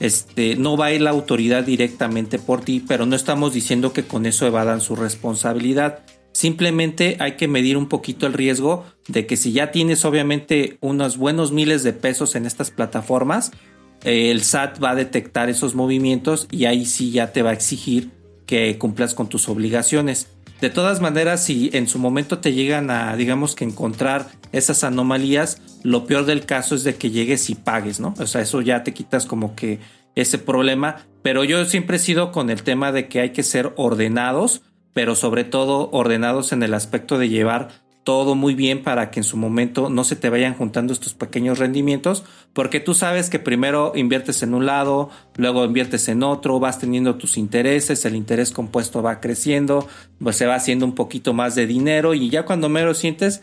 este, no va a ir la autoridad directamente por ti, pero no estamos diciendo que con eso evadan su responsabilidad. Simplemente hay que medir un poquito el riesgo de que si ya tienes obviamente unos buenos miles de pesos en estas plataformas, eh, el SAT va a detectar esos movimientos y ahí sí ya te va a exigir que cumplas con tus obligaciones. De todas maneras, si en su momento te llegan a, digamos que encontrar esas anomalías, lo peor del caso es de que llegues y pagues, ¿no? O sea, eso ya te quitas como que ese problema. Pero yo siempre he sido con el tema de que hay que ser ordenados, pero sobre todo ordenados en el aspecto de llevar todo muy bien para que en su momento no se te vayan juntando estos pequeños rendimientos, porque tú sabes que primero inviertes en un lado, luego inviertes en otro, vas teniendo tus intereses, el interés compuesto va creciendo, pues se va haciendo un poquito más de dinero y ya cuando mero sientes,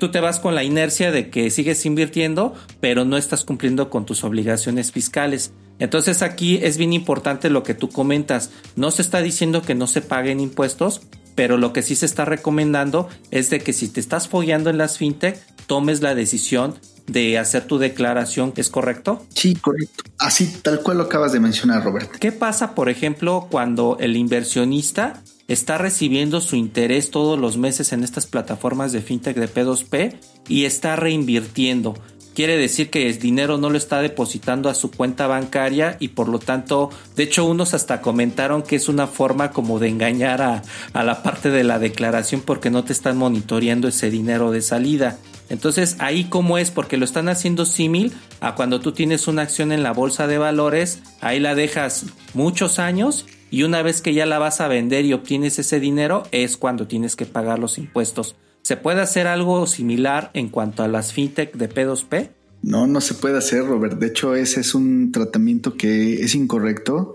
tú te vas con la inercia de que sigues invirtiendo, pero no estás cumpliendo con tus obligaciones fiscales. Entonces aquí es bien importante lo que tú comentas. No se está diciendo que no se paguen impuestos, pero lo que sí se está recomendando es de que si te estás follando en las fintech, tomes la decisión de hacer tu declaración, ¿es correcto? Sí, correcto. Así tal cual lo acabas de mencionar, Roberto. ¿Qué pasa, por ejemplo, cuando el inversionista está recibiendo su interés todos los meses en estas plataformas de fintech de P2P y está reinvirtiendo? Quiere decir que el dinero no lo está depositando a su cuenta bancaria y por lo tanto, de hecho unos hasta comentaron que es una forma como de engañar a, a la parte de la declaración porque no te están monitoreando ese dinero de salida. Entonces ahí cómo es, porque lo están haciendo símil a cuando tú tienes una acción en la bolsa de valores, ahí la dejas muchos años y una vez que ya la vas a vender y obtienes ese dinero es cuando tienes que pagar los impuestos. ¿Se puede hacer algo similar en cuanto a las fintech de P2P? No, no se puede hacer, Robert. De hecho, ese es un tratamiento que es incorrecto.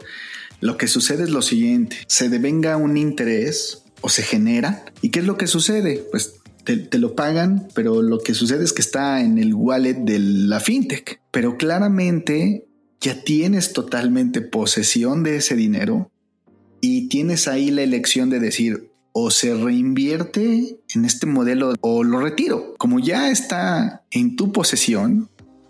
Lo que sucede es lo siguiente, se devenga un interés o se genera. ¿Y qué es lo que sucede? Pues te, lo pagan, pero lo que sucede es que está en el wallet de la fintech. Pero claramente ya tienes totalmente posesión de ese dinero y tienes ahí la elección de decir, o se reinvierte en este modelo o lo retiro. Como ya está en tu posesión,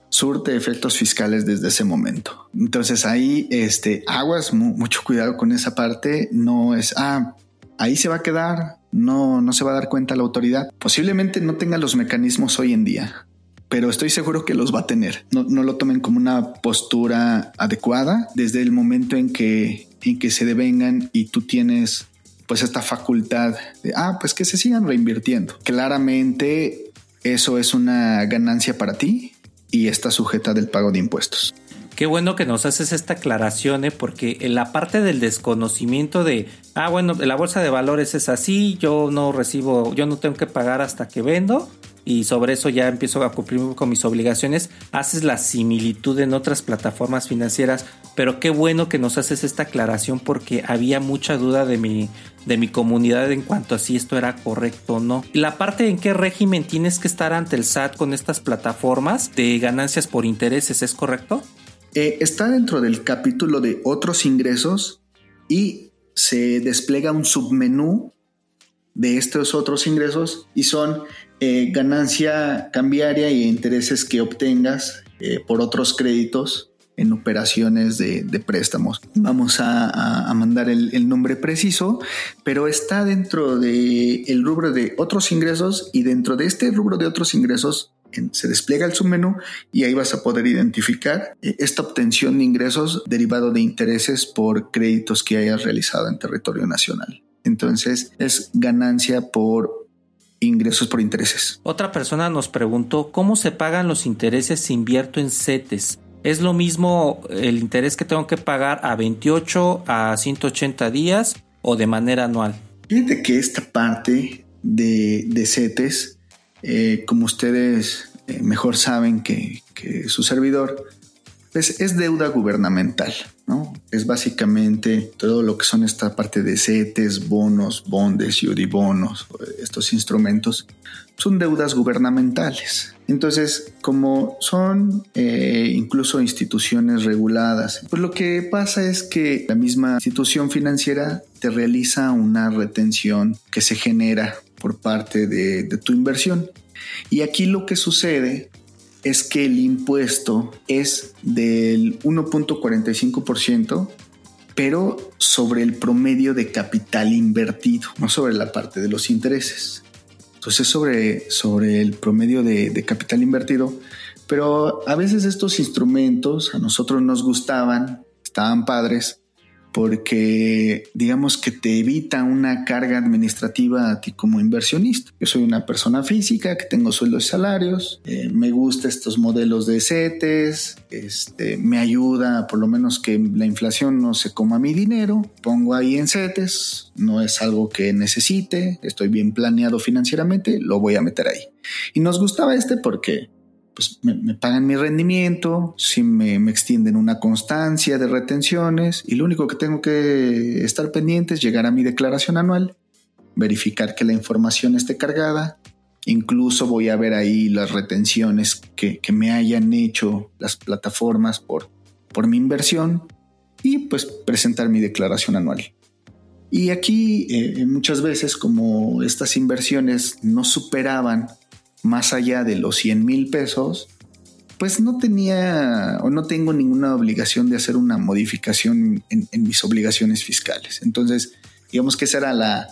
surte efectos fiscales desde ese momento. Entonces ahí, este, aguas, mucho cuidado con esa parte. No es, ah, ahí se va a quedar, no, no se va a dar cuenta la autoridad. Posiblemente no tenga los mecanismos hoy en día, pero estoy seguro que los va a tener. No, no lo tomen como una postura adecuada desde el momento en que, en que se devengan y tú tienes pues esta facultad de, ah, pues que se sigan reinvirtiendo. Claramente eso es una ganancia para ti y está sujeta del pago de impuestos. Qué bueno que nos haces esta aclaración, ¿eh? porque en la parte del desconocimiento de, ah, bueno, la bolsa de valores es así, yo no recibo, yo no tengo que pagar hasta que vendo, y sobre eso ya empiezo a cumplir con mis obligaciones, haces la similitud en otras plataformas financieras, pero qué bueno que nos haces esta aclaración porque había mucha duda de mi, de mi comunidad en cuanto a si esto era correcto o no. La parte en qué régimen tienes que estar ante el SAT con estas plataformas de ganancias por intereses, ¿es correcto? Eh, está dentro del capítulo de otros ingresos y se despliega un submenú de estos otros ingresos y son eh, ganancia cambiaria y intereses que obtengas eh, por otros créditos en operaciones de, préstamos. Vamos a, mandar el, nombre preciso, pero está dentro del el rubro de otros ingresos y dentro de este rubro de otros ingresos se despliega el submenú y ahí vas a poder identificar eh, esta obtención de ingresos derivado de intereses por créditos que hayas realizado en territorio nacional. Entonces es ganancia por ingresos por intereses. Otra persona nos preguntó cómo se pagan los intereses si invierto en CETES. ¿Es lo mismo el interés que tengo que pagar a 28 a 180 días o de manera anual? Fíjate que esta parte de, de CETES, eh, como ustedes eh, mejor saben que, que su servidor, pues es deuda gubernamental, Es básicamente todo lo que son esta parte de CETES, bonos, bondes y estos instrumentos, son deudas gubernamentales. Entonces, como son eh, incluso instituciones reguladas, pues lo que pasa es que la misma institución financiera te realiza una retención que se genera por parte de, de tu inversión. Y aquí lo que sucede es que el impuesto es del 1.45%, pero sobre el promedio de capital invertido, no sobre la parte de los intereses. Entonces sobre, sobre el promedio de, de capital invertido, pero a veces estos instrumentos a nosotros nos gustaban, estaban padres, porque digamos que te evita una carga administrativa a ti como inversionista. Yo soy una persona física que tengo sueldos y salarios, eh, me gustan estos modelos de CETES, este, me ayuda por lo menos que la inflación no se coma mi dinero, pongo ahí en CETES, no es algo que necesite, estoy bien planeado financieramente, lo voy a meter ahí. Y nos gustaba este porque pues me, pagan mi rendimiento, si me, extienden una constancia de retenciones y lo único que tengo que estar pendiente es llegar a mi declaración anual, verificar que la información esté cargada, incluso voy a ver ahí las retenciones que, me hayan hecho las plataformas por, por mi inversión y pues presentar mi declaración anual. Y aquí eh, muchas veces como estas inversiones no superaban más allá de los 100 mil pesos, pues no tenía o no tengo ninguna obligación de hacer una modificación en, mis obligaciones fiscales. Entonces, digamos que esa era la,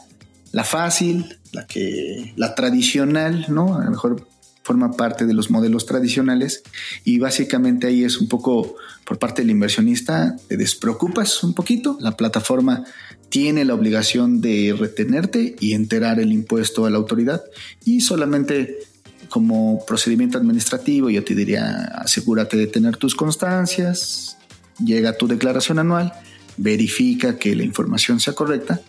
la, fácil, la que la tradicional, ¿no? A lo mejor forma parte de los modelos tradicionales y básicamente ahí es un poco por parte del inversionista, te despreocupas un poquito, la plataforma tiene la obligación de retenerte y enterar el impuesto a la autoridad y solamente como procedimiento administrativo, yo te diría, asegúrate de tener tus constancias, llega tu declaración anual, verifica que la información sea correcta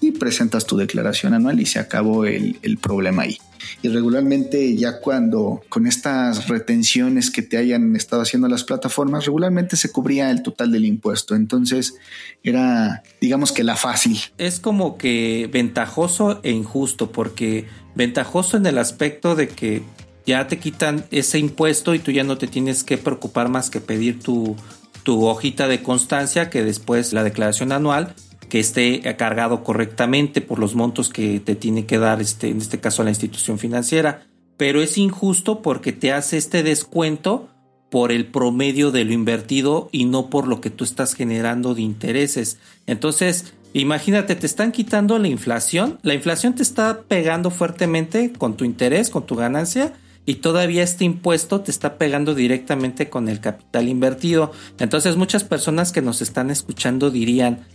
y presentas tu declaración anual y se acabó el, el, problema ahí. Y regularmente ya cuando con estas retenciones que te hayan estado haciendo las plataformas, regularmente se cubría el total del impuesto. Entonces era, digamos que la fácil. Es como que ventajoso e injusto porque ventajoso en el aspecto de que ya te quitan ese impuesto y tú ya no te tienes que preocupar más que pedir tu, tu hojita de constancia que después la declaración anual que esté cargado correctamente por los montos que te tiene que dar este, en este caso la institución financiera. Pero es injusto porque te hace este descuento por el promedio de lo invertido y no por lo que tú estás generando de intereses. Entonces, Imagínate, te están quitando la inflación, la inflación te está pegando fuertemente con tu interés, con tu ganancia, y todavía este impuesto te está pegando directamente con el capital invertido. Entonces muchas personas que nos están escuchando dirían,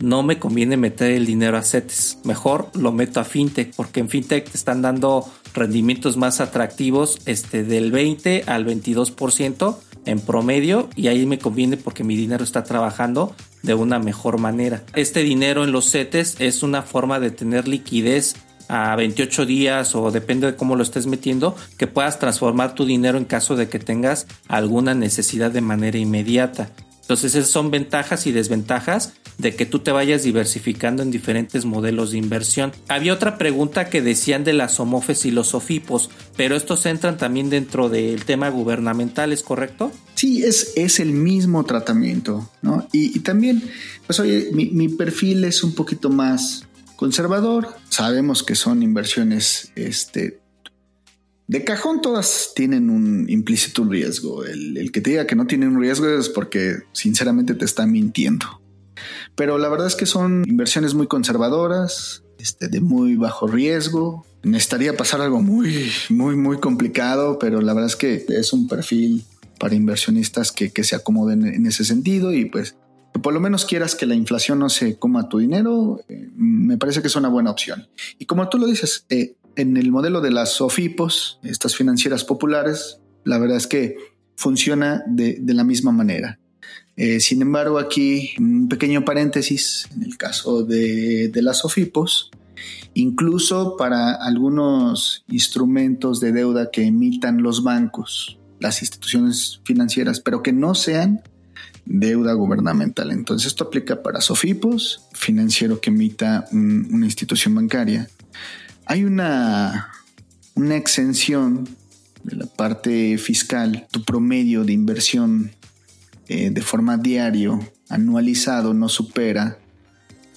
no me conviene meter el dinero a CETES, mejor lo meto a FinTech, porque en FinTech te están dando rendimientos más atractivos este, del 20 al 22% en promedio y ahí me conviene porque mi dinero está trabajando de una mejor manera. Este dinero en los CETES es una forma de tener liquidez a 28 días o depende de cómo lo estés metiendo, que puedas transformar tu dinero en caso de que tengas alguna necesidad de manera inmediata. Entonces esas son ventajas y desventajas de que tú te vayas diversificando en diferentes modelos de inversión. Había otra pregunta que decían de las OMOFES y los OFIPOS, pero estos entran también dentro del tema gubernamental, ¿es correcto? Sí, es, es el mismo tratamiento, ¿no? Y, también, pues oye, mi perfil es un poquito más conservador. Sabemos que son inversiones este, de cajón todas tienen un implícito riesgo. El, que te diga que no tiene un riesgo es porque sinceramente te está mintiendo. Pero la verdad es que son inversiones muy conservadoras, este, de muy bajo riesgo. Necesitaría pasar algo muy, muy, muy complicado, pero la verdad es que es un perfil para inversionistas que, se acomoden en ese sentido y pues que por lo menos quieras que la inflación no se coma tu dinero, eh, me parece que es una buena opción. Y como tú lo dices, eh, en el modelo de las SOFIPOS, estas financieras populares, la verdad es que funciona de, la misma manera. Eh, sin embargo, aquí un pequeño paréntesis, en el caso de, de las OFIPOS, incluso para algunos instrumentos de deuda que emitan los bancos, las instituciones financieras, pero que no sean deuda gubernamental. Entonces esto aplica para SOFIPOS, financiero que emita una institución bancaria. Hay una, una exención de la parte fiscal, tu promedio de inversión eh, de forma diario, anualizado, no supera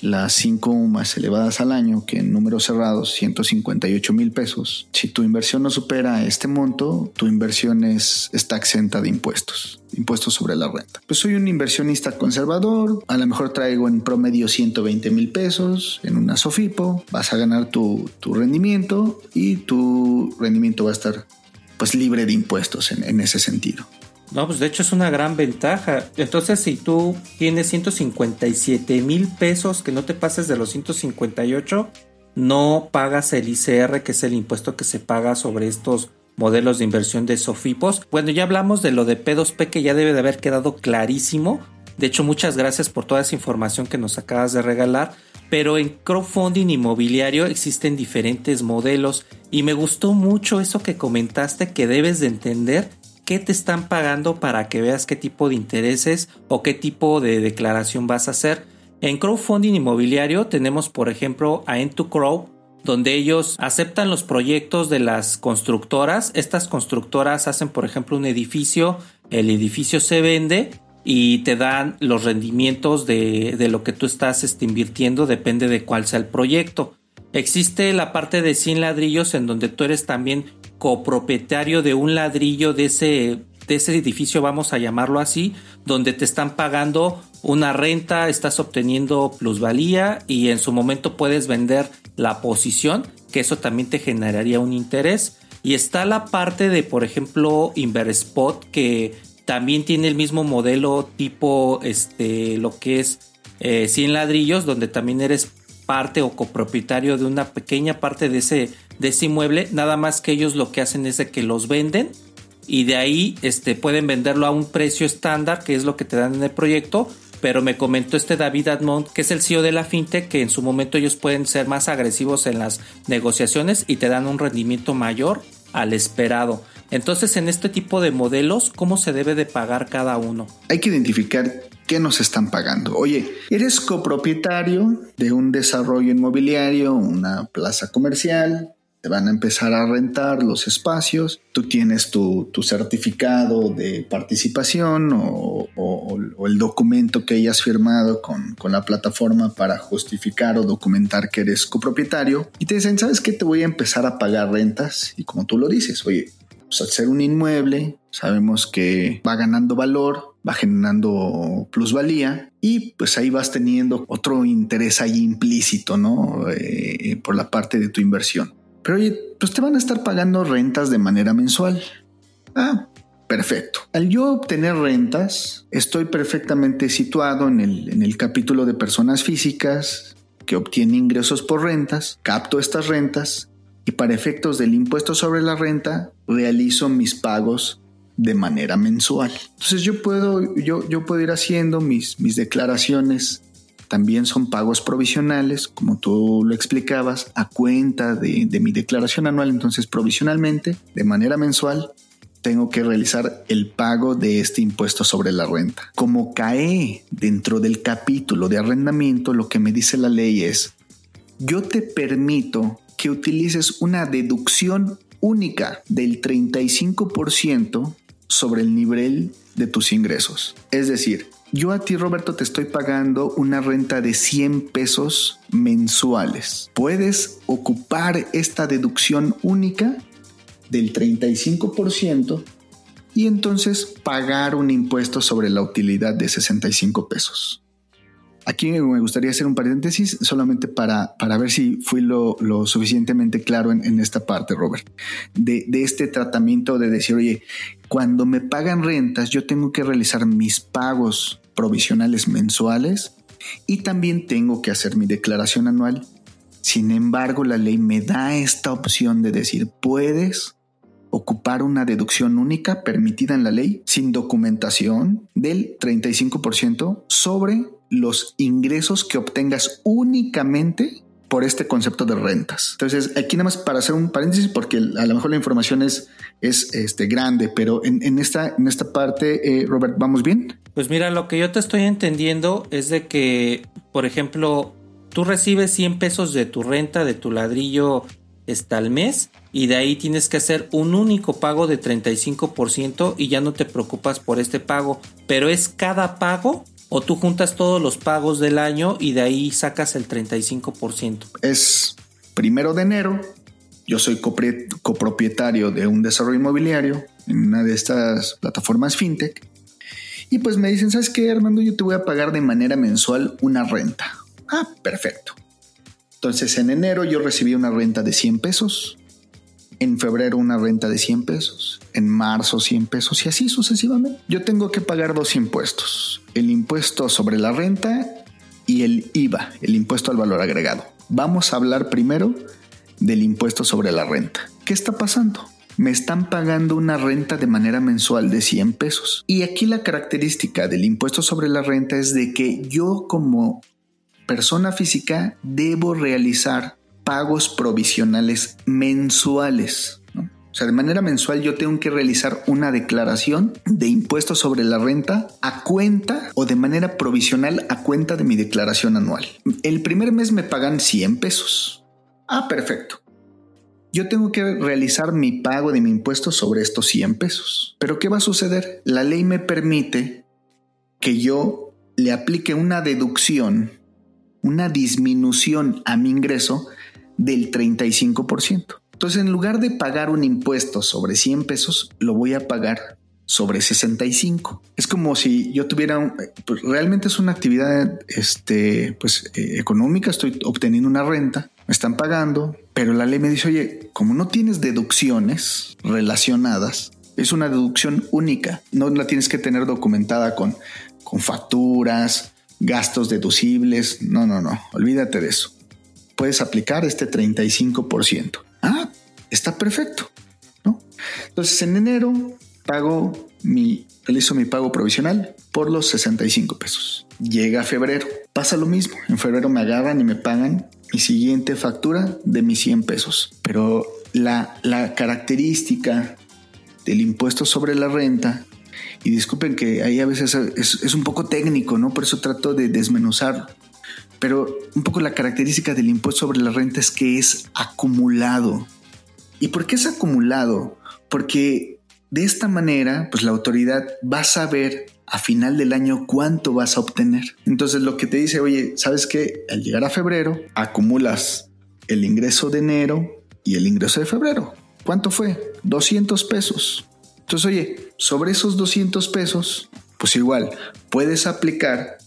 las 5 UMAS elevadas al año, que en números cerrados 158 mil pesos. Si tu inversión no supera este monto, tu inversión es, está exenta de impuestos, impuestos sobre la renta. Pues soy un inversionista conservador, a lo mejor traigo en promedio 120 mil pesos en una Sofipo, vas a ganar tu, tu, rendimiento y tu rendimiento va a estar pues libre de impuestos en ese sentido. No, pues de hecho es una gran ventaja. Entonces, si tú tienes 157 mil pesos, que no te pases de los 158, no pagas el ICR, que es el impuesto que se paga sobre estos modelos de inversión de Sofipos. Bueno, ya hablamos de lo de P2P, que ya debe de haber quedado clarísimo. De hecho, muchas gracias por toda esa información que nos acabas de regalar. Pero en crowdfunding inmobiliario existen diferentes modelos y me gustó mucho eso que comentaste que debes de entender qué te están pagando para que veas qué tipo de intereses o qué tipo de declaración vas a hacer. En crowdfunding inmobiliario tenemos por ejemplo a N2Crow donde ellos aceptan los proyectos de las constructoras. Estas constructoras hacen por ejemplo un edificio, el edificio se vende y te dan los rendimientos de, de lo que tú estás este, invirtiendo, depende de cuál sea el proyecto. Existe la parte de 100 ladrillos en donde tú eres también copropietario de un ladrillo de ese, de ese edificio, vamos a llamarlo así, donde te están pagando una renta, estás obteniendo plusvalía y en su momento puedes vender la posición, que eso también te generaría un interés. Y está la parte de, por ejemplo, Inverspot, que también tiene el mismo modelo tipo, este, lo que es 100 eh, ladrillos, donde también eres parte o copropietario de una pequeña parte de ese, de ese inmueble, nada más que ellos lo que hacen es de que los venden y de ahí este, pueden venderlo a un precio estándar, que es lo que te dan en el proyecto, pero me comentó este David Admont, que es el CEO de la fintech, que en su momento ellos pueden ser más agresivos en las negociaciones y te dan un rendimiento mayor al esperado. Entonces, en este tipo de modelos, ¿cómo se debe de pagar cada uno? Hay que identificar qué nos están pagando. Oye, eres copropietario de un desarrollo inmobiliario, una plaza comercial, te van a empezar a rentar los espacios, tú tienes tu, certificado de participación o, el documento que hayas firmado con, con, la plataforma para justificar o documentar que eres copropietario y te dicen, ¿sabes qué? Te voy a empezar a pagar rentas y como tú lo dices, oye, pues al ser un inmueble, sabemos que va ganando valor, va generando plusvalía y pues ahí vas teniendo otro interés ahí implícito, ¿no? Eh, por la parte de tu inversión. Pero oye, pues te van a estar pagando rentas de manera mensual. Ah, perfecto. Al yo obtener rentas, estoy perfectamente situado en el, en el capítulo de personas físicas que obtienen ingresos por rentas, capto estas rentas y para efectos del impuesto sobre la renta realizo mis pagos de manera mensual. Entonces yo puedo, yo, yo puedo ir haciendo mis, mis declaraciones también son pagos provisionales, como tú lo explicabas, a cuenta de, mi declaración anual. Entonces, provisionalmente, de manera mensual, tengo que realizar el pago de este impuesto sobre la renta. Como cae dentro del capítulo de arrendamiento, lo que me dice la ley es, yo te permito que utilices una deducción única del 35% sobre el nivel de tus ingresos. Es decir, yo a ti, Roberto, te estoy pagando una renta de 100 pesos mensuales. Puedes ocupar esta deducción única del 35% y entonces pagar un impuesto sobre la utilidad de 65 pesos. Aquí me gustaría hacer un paréntesis solamente para, para ver si fui lo, suficientemente claro en, esta parte, Robert, de, de, este tratamiento de decir, oye, cuando me pagan rentas, yo tengo que realizar mis pagos provisionales mensuales y también tengo que hacer mi declaración anual. Sin embargo, la ley me da esta opción de decir, puedes ocupar una deducción única permitida en la ley sin documentación del 35% sobre los ingresos que obtengas únicamente por este concepto de rentas. Entonces, aquí nada más para hacer un paréntesis, porque a lo mejor la información es, es este, grande, pero en, esta, en esta parte, eh, Robert, ¿vamos bien? Pues mira, lo que yo te estoy entendiendo es de que, por ejemplo, tú recibes 100 pesos de tu renta, de tu ladrillo está al mes y de ahí tienes que hacer un único pago de 35% y ya no te preocupas por este pago, pero es cada pago o tú juntas todos los pagos del año y de ahí sacas el 35%. Es primero de enero, yo soy copropietario de un desarrollo inmobiliario en una de estas plataformas fintech y pues me dicen, ¿sabes qué, Armando? Yo te voy a pagar de manera mensual una renta. Ah, perfecto. Entonces en enero yo recibí una renta de 100 pesos, en febrero una renta de 100 pesos, en marzo 100 pesos y así sucesivamente. Yo tengo que pagar dos impuestos, el impuesto sobre la renta y el IVA, el impuesto al valor agregado. Vamos a hablar primero del impuesto sobre la renta. ¿Qué está pasando? Me están pagando una renta de manera mensual de 100 pesos. Y aquí la característica del impuesto sobre la renta es de que yo como persona física debo realizar pagos provisionales mensuales. O sea, de manera mensual yo tengo que realizar una declaración de impuestos sobre la renta a cuenta o de manera provisional a cuenta de mi declaración anual. El primer mes me pagan 100 pesos. Ah, perfecto. Yo tengo que realizar mi pago de mi impuesto sobre estos 100 pesos. Pero ¿qué va a suceder? La ley me permite que yo le aplique una deducción, una disminución a mi ingreso del 35%. Entonces, en lugar de pagar un impuesto sobre 100 pesos, lo voy a pagar sobre 65. Es como si yo tuviera, pues realmente es una actividad este, pues, eh, económica, estoy obteniendo una renta, me están pagando, pero la ley me dice, oye, como no tienes deducciones relacionadas, es una deducción única, no la tienes que tener documentada con, con facturas, gastos deducibles, no, no, no, olvídate de eso puedes aplicar este 35%. Ah, está perfecto, ¿no? Entonces en enero pago mi, realizo mi pago provisional por los 65 pesos. Llega febrero, pasa lo mismo. En febrero me agarran y me pagan mi siguiente factura de mis 100 pesos. Pero la, la característica del impuesto sobre la renta y disculpen que ahí a veces es, es, un poco técnico, ¿no? Por eso trato de desmenuzarlo pero un poco la característica del impuesto sobre la renta es que es acumulado. ¿Y por qué es acumulado? Porque de esta manera, pues la autoridad va a saber a final del año cuánto vas a obtener. Entonces lo que te dice, oye, ¿sabes qué? Al llegar a febrero, acumulas el ingreso de enero y el ingreso de febrero. ¿Cuánto fue? 200 pesos. Entonces, oye, sobre esos 200 pesos, pues igual, puedes aplicar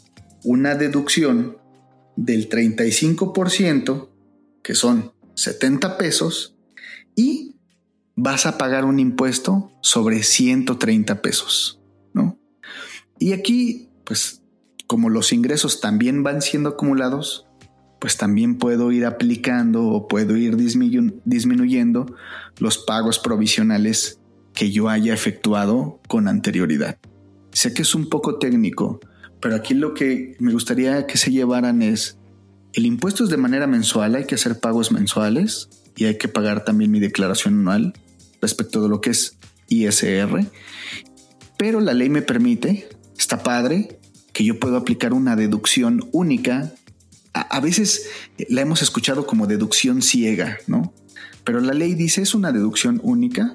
una deducción del 35%, que son 70 pesos, y vas a pagar un impuesto sobre 130 pesos, ¿no? Y aquí, pues, como los ingresos también van siendo acumulados, pues también puedo ir aplicando o puedo ir disminuyendo los pagos provisionales que yo haya efectuado con anterioridad. Sé que es un poco técnico, pero aquí lo que me gustaría que se llevaran es, el impuesto es de manera mensual, hay que hacer pagos mensuales y hay que pagar también mi declaración anual respecto de lo que es ISR, pero la ley me permite, está padre, que yo puedo aplicar una deducción única. A, veces la hemos escuchado como deducción ciega, ¿no? Pero la ley dice es una deducción única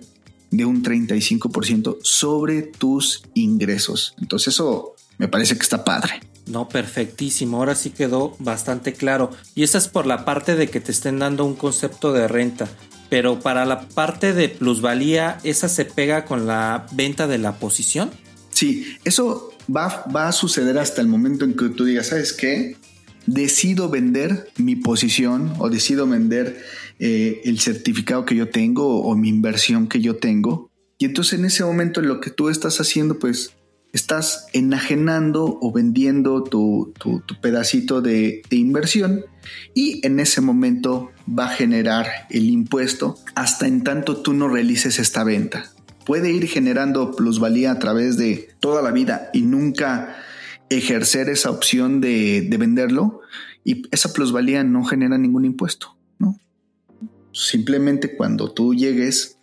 de un 35% sobre tus ingresos. Entonces eso me parece que está padre. No, perfectísimo. Ahora sí quedó bastante claro. Y esa es por la parte de que te estén dando un concepto de renta. Pero para la parte de plusvalía, ¿esa se pega con la venta de la posición? Sí, eso va, va a suceder hasta el momento en que tú digas, ¿sabes qué? Decido vender mi posición o decido vender eh, el certificado que yo tengo o, o mi inversión que yo tengo. Y entonces en ese momento lo que tú estás haciendo, pues estás enajenando o vendiendo tu, pedacito de, de, inversión y en ese momento va a generar el impuesto hasta en tanto tú no realices esta venta. Puede ir generando plusvalía a través de toda la vida y nunca ejercer esa opción de, de venderlo y esa plusvalía no genera ningún impuesto. ¿no? Simplemente cuando tú llegues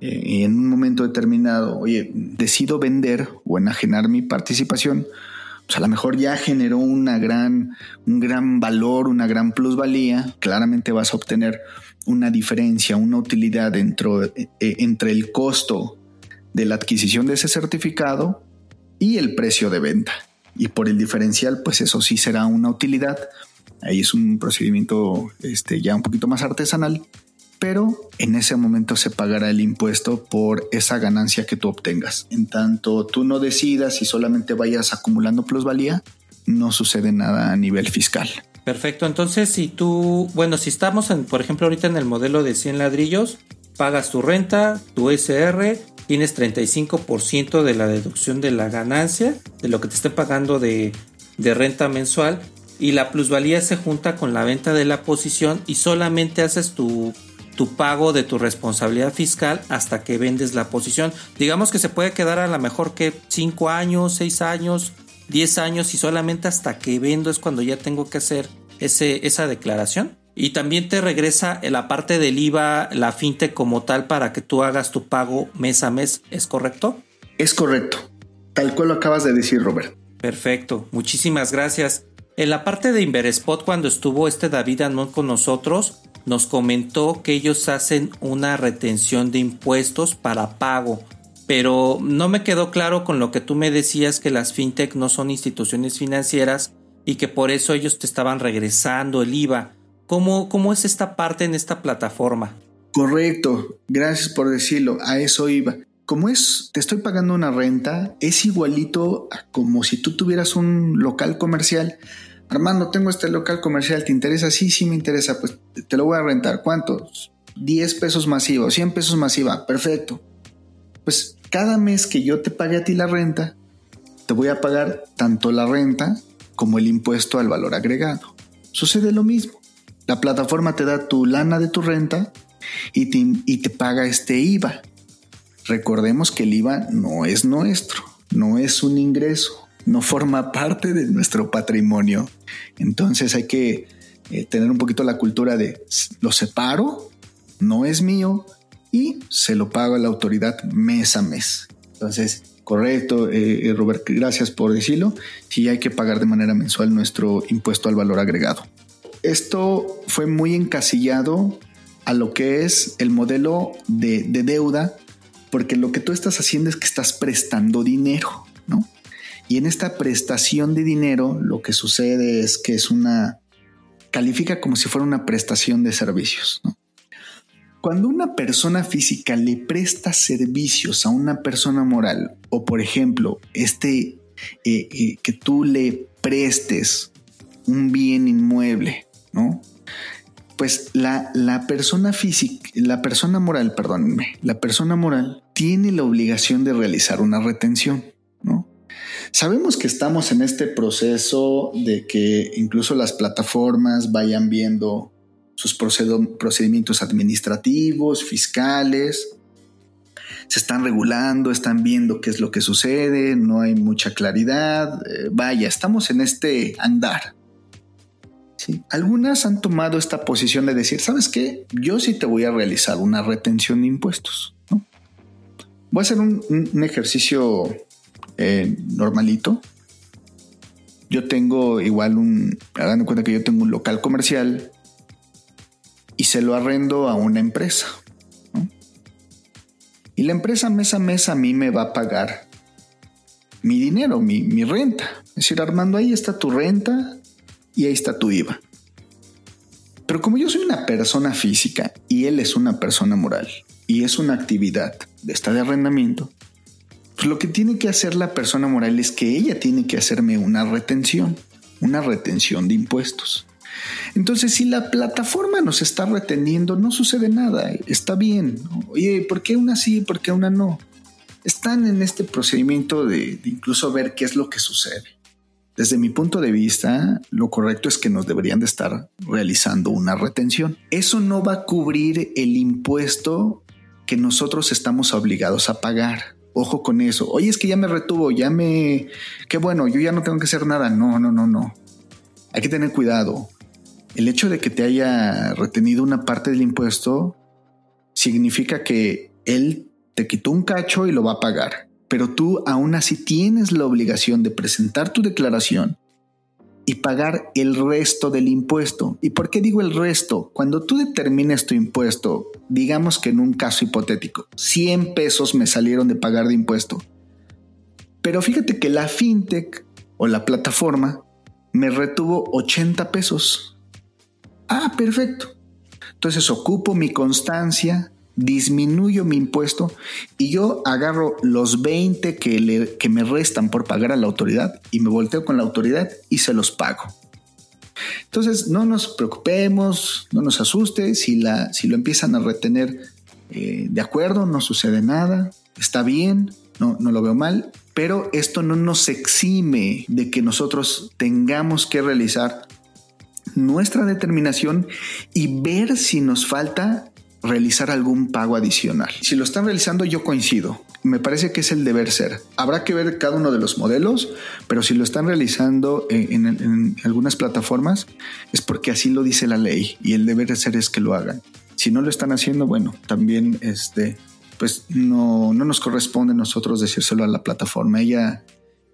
en un momento determinado, oye, decido vender o enajenar mi participación, pues a lo mejor ya generó una gran, un gran valor, una gran plusvalía, claramente vas a obtener una diferencia, una utilidad dentro, eh, entre el costo de la adquisición de ese certificado y el precio de venta. Y por el diferencial, pues eso sí será una utilidad. Ahí es un procedimiento este, ya un poquito más artesanal, pero en ese momento se pagará el impuesto por esa ganancia que tú obtengas. En tanto tú no decidas y solamente vayas acumulando plusvalía, no sucede nada a nivel fiscal. Perfecto, entonces si tú, bueno, si estamos en, por ejemplo, ahorita en el modelo de 100 ladrillos, pagas tu renta, tu SR, tienes 35% de la deducción de la ganancia, de lo que te esté pagando de, de renta mensual, y la plusvalía se junta con la venta de la posición y solamente haces tu tu pago de tu responsabilidad fiscal hasta que vendes la posición. Digamos que se puede quedar a lo mejor que 5 años, 6 años, 10 años y solamente hasta que vendo es cuando ya tengo que hacer ese, esa declaración. Y también te regresa la parte del IVA, la fintech como tal, para que tú hagas tu pago mes a mes. ¿Es correcto? Es correcto. Tal cual lo acabas de decir, Robert. Perfecto. Muchísimas gracias. En la parte de Inverespot, cuando estuvo este David Anón con nosotros, nos comentó que ellos hacen una retención de impuestos para pago. Pero no me quedó claro con lo que tú me decías que las fintech no son instituciones financieras y que por eso ellos te estaban regresando el IVA. ¿Cómo, cómo es esta parte en esta plataforma? Correcto, gracias por decirlo, a eso iba. Como es, te estoy pagando una renta, es igualito a como si tú tuvieras un local comercial Armando, tengo este local comercial, ¿te interesa? Sí, sí me interesa, pues te lo voy a rentar. ¿Cuántos? 10 pesos masiva, 100 pesos masiva, perfecto. Pues cada mes que yo te pague a ti la renta, te voy a pagar tanto la renta como el impuesto al valor agregado. Sucede lo mismo. La plataforma te da tu lana de tu renta y te, y te paga este IVA. Recordemos que el IVA no es nuestro, no es un ingreso, no forma parte de nuestro patrimonio. Entonces hay que eh, tener un poquito la cultura de lo separo, no es mío y se lo pago a la autoridad mes a mes. Entonces, correcto, eh, eh, Robert, gracias por decirlo. Sí hay que pagar de manera mensual nuestro impuesto al valor agregado. Esto fue muy encasillado a lo que es el modelo de, de deuda, porque lo que tú estás haciendo es que estás prestando dinero, ¿no? Y en esta prestación de dinero lo que sucede es que es una, califica como si fuera una prestación de servicios. Cuando una persona física le presta servicios a una persona moral, o por ejemplo, este, eh, eh, que tú le prestes un bien inmueble, ¿no? Pues la, la persona física, la persona moral, perdónenme, la persona moral tiene la obligación de realizar una retención. Sabemos que estamos en este proceso de que incluso las plataformas vayan viendo sus procedimientos administrativos, fiscales, se están regulando, están viendo qué es lo que sucede, no hay mucha claridad. Eh, vaya, estamos en este andar. Algunas han tomado esta posición de decir, ¿sabes qué? Yo sí te voy a realizar una retención de impuestos. Voy a hacer un ejercicio eh, normalito. Yo tengo igual un, hagan cuenta que yo tengo un local comercial y se lo arrendo a una empresa. Y la empresa mes a mes a mí me va a pagar mi dinero, mi, mi renta. Es decir, Armando, ahí está tu renta y ahí está tu IVA. Pero como yo soy una persona física y él es una persona moral y es una actividad de esta de arrendamiento, lo que tiene que hacer la persona moral es que ella tiene que hacerme una retención, una retención de impuestos. Entonces, si la plataforma nos está reteniendo, no sucede nada, está bien. Oye, ¿por qué una sí, por qué una no? están en este procedimiento de, de incluso ver qué es lo que sucede. Desde mi punto de vista, lo correcto es que nos deberían de estar realizando una retención. Eso no va a cubrir el impuesto que nosotros estamos obligados a pagar. Ojo con eso. Oye, es que ya me retuvo, ya me... Qué bueno, yo ya no tengo que hacer nada. No, no, no, no. Hay que tener cuidado. El hecho de que te haya retenido una parte del impuesto significa que él te quitó un cacho y lo va a pagar pero tú aún así tienes la obligación de presentar tu declaración y pagar el resto del impuesto. ¿Y por qué digo el resto? Cuando tú determines tu impuesto, digamos que en un caso hipotético, 100 pesos me salieron de pagar de impuesto. Pero fíjate que la fintech o la plataforma me retuvo 80 pesos. Ah, perfecto. Entonces ocupo mi constancia, disminuyo mi impuesto y yo agarro los 20 que, que me restan por pagar a la autoridad y me volteo con la autoridad y se los pago. Entonces, no nos preocupemos, no nos asuste si, la, si lo empiezan a retener eh, de acuerdo, no sucede nada, está bien, no, no lo veo mal, pero esto no nos exime de que nosotros tengamos que realizar nuestra determinación y ver si nos falta realizar algún pago adicional. Si lo están realizando, yo coincido. Me parece que es el deber ser. Habrá que ver cada uno de los modelos, pero si lo están realizando en, algunas plataformas, es porque así lo dice la ley y el deber ser es que lo hagan. Si no lo están haciendo, bueno, también este, pues no, no nos corresponde a nosotros decírselo a la plataforma. Ella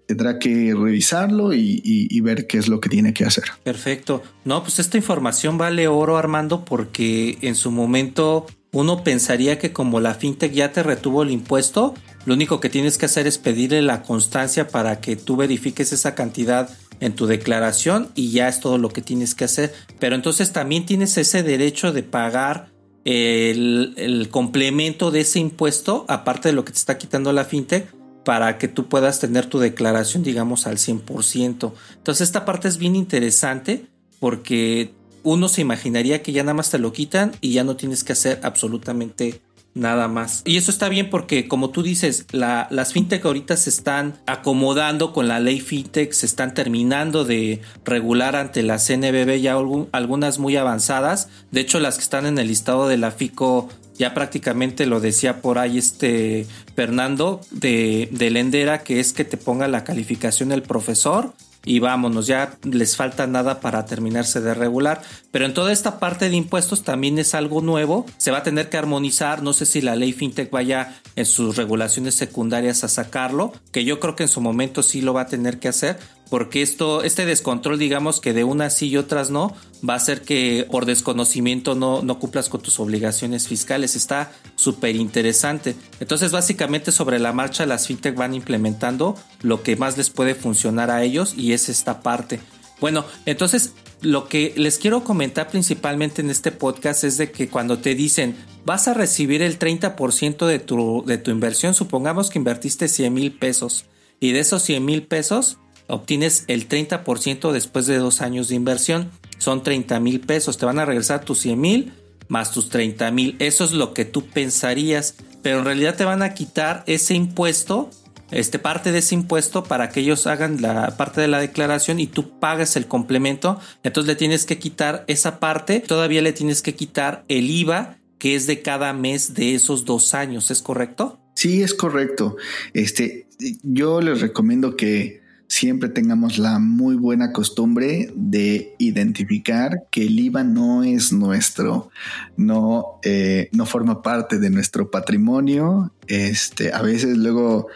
tendrá que revisarlo y, ver qué es lo que tiene que hacer. Perfecto. No, pues esta información vale oro, Armando, porque en su momento uno pensaría que como la fintech ya te retuvo el impuesto, lo único que tienes que hacer es pedirle la constancia para que tú verifiques esa cantidad en tu declaración y ya es todo lo que tienes que hacer. Pero entonces también tienes ese derecho de pagar el, el complemento de ese impuesto, aparte de lo que te está quitando la fintech, para que tú puedas tener tu declaración, digamos, al 100%. Entonces, esta parte es bien interesante porque uno se imaginaría que ya nada más te lo quitan y ya no tienes que hacer absolutamente nada más. Y eso está bien porque, como tú dices, las fintech ahorita se están acomodando con la ley fintech, se están terminando de regular ante la CNBB ya algunas muy avanzadas. De hecho, las que están en el listado de la FICO ya prácticamente lo decía por ahí este Fernando de, de Lendera, que es que te ponga la calificación el profesor y vámonos, ya les falta nada para terminarse de regular. Pero en toda esta parte de impuestos también es algo nuevo, se va a tener que armonizar, no sé si la ley FinTech vaya en sus regulaciones secundarias a sacarlo, que yo creo que en su momento sí lo va a tener que hacer, porque esto, este descontrol, digamos que de unas sí y otras no, va a hacer que por desconocimiento no, no cumplas con tus obligaciones fiscales. Está súper interesante. Entonces, básicamente sobre la marcha las fintech van implementando lo que más les puede funcionar a ellos y es esta parte. Bueno, entonces lo que les quiero comentar principalmente en este podcast es de que cuando te dicen vas a recibir el 30% de tu, de tu inversión, supongamos que invertiste 100 mil pesos y de esos 100 mil pesos obtienes el 30% después de dos años de inversión. Son 30 mil pesos. Te van a regresar tus 100 mil más tus 30 mil. Eso es lo que tú pensarías. Pero en realidad te van a quitar ese impuesto, este parte de ese impuesto para que ellos hagan la parte de la declaración y tú pagas el complemento. Entonces le tienes que quitar esa parte. Todavía le tienes que quitar el IVA que es de cada mes de esos dos años. ¿Es correcto? Sí, es correcto. Este, yo les recomiendo que siempre tengamos la muy buena costumbre de identificar que el IVA no es nuestro, no, eh, no forma parte de nuestro patrimonio. Este, a veces luego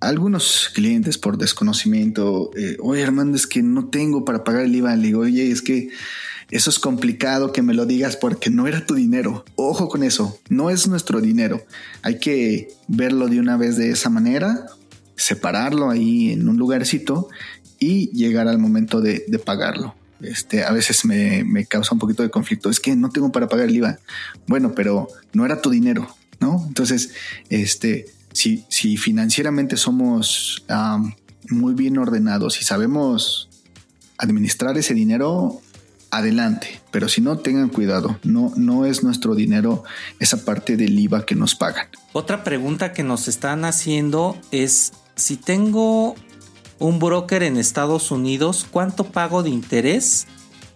algunos clientes por desconocimiento, eh, oye Armando, es que no tengo para pagar el IVA. Le digo, oye, es que eso es complicado que me lo digas porque no era tu dinero. Ojo con eso, no es nuestro dinero. Hay que verlo de una vez de esa manera separarlo ahí en un lugarcito y llegar al momento de, pagarlo. Este, a veces me, causa un poquito de conflicto. Es que no tengo para pagar el IVA. Bueno, pero no era tu dinero, ¿no? Entonces, este, si, si financieramente somos muy bien ordenados y sabemos administrar ese dinero, adelante. Pero si no, tengan cuidado. No, no es nuestro dinero esa parte del IVA que nos pagan. Otra pregunta que nos están haciendo es si tengo un broker en Estados Unidos, ¿cuánto pago de interés?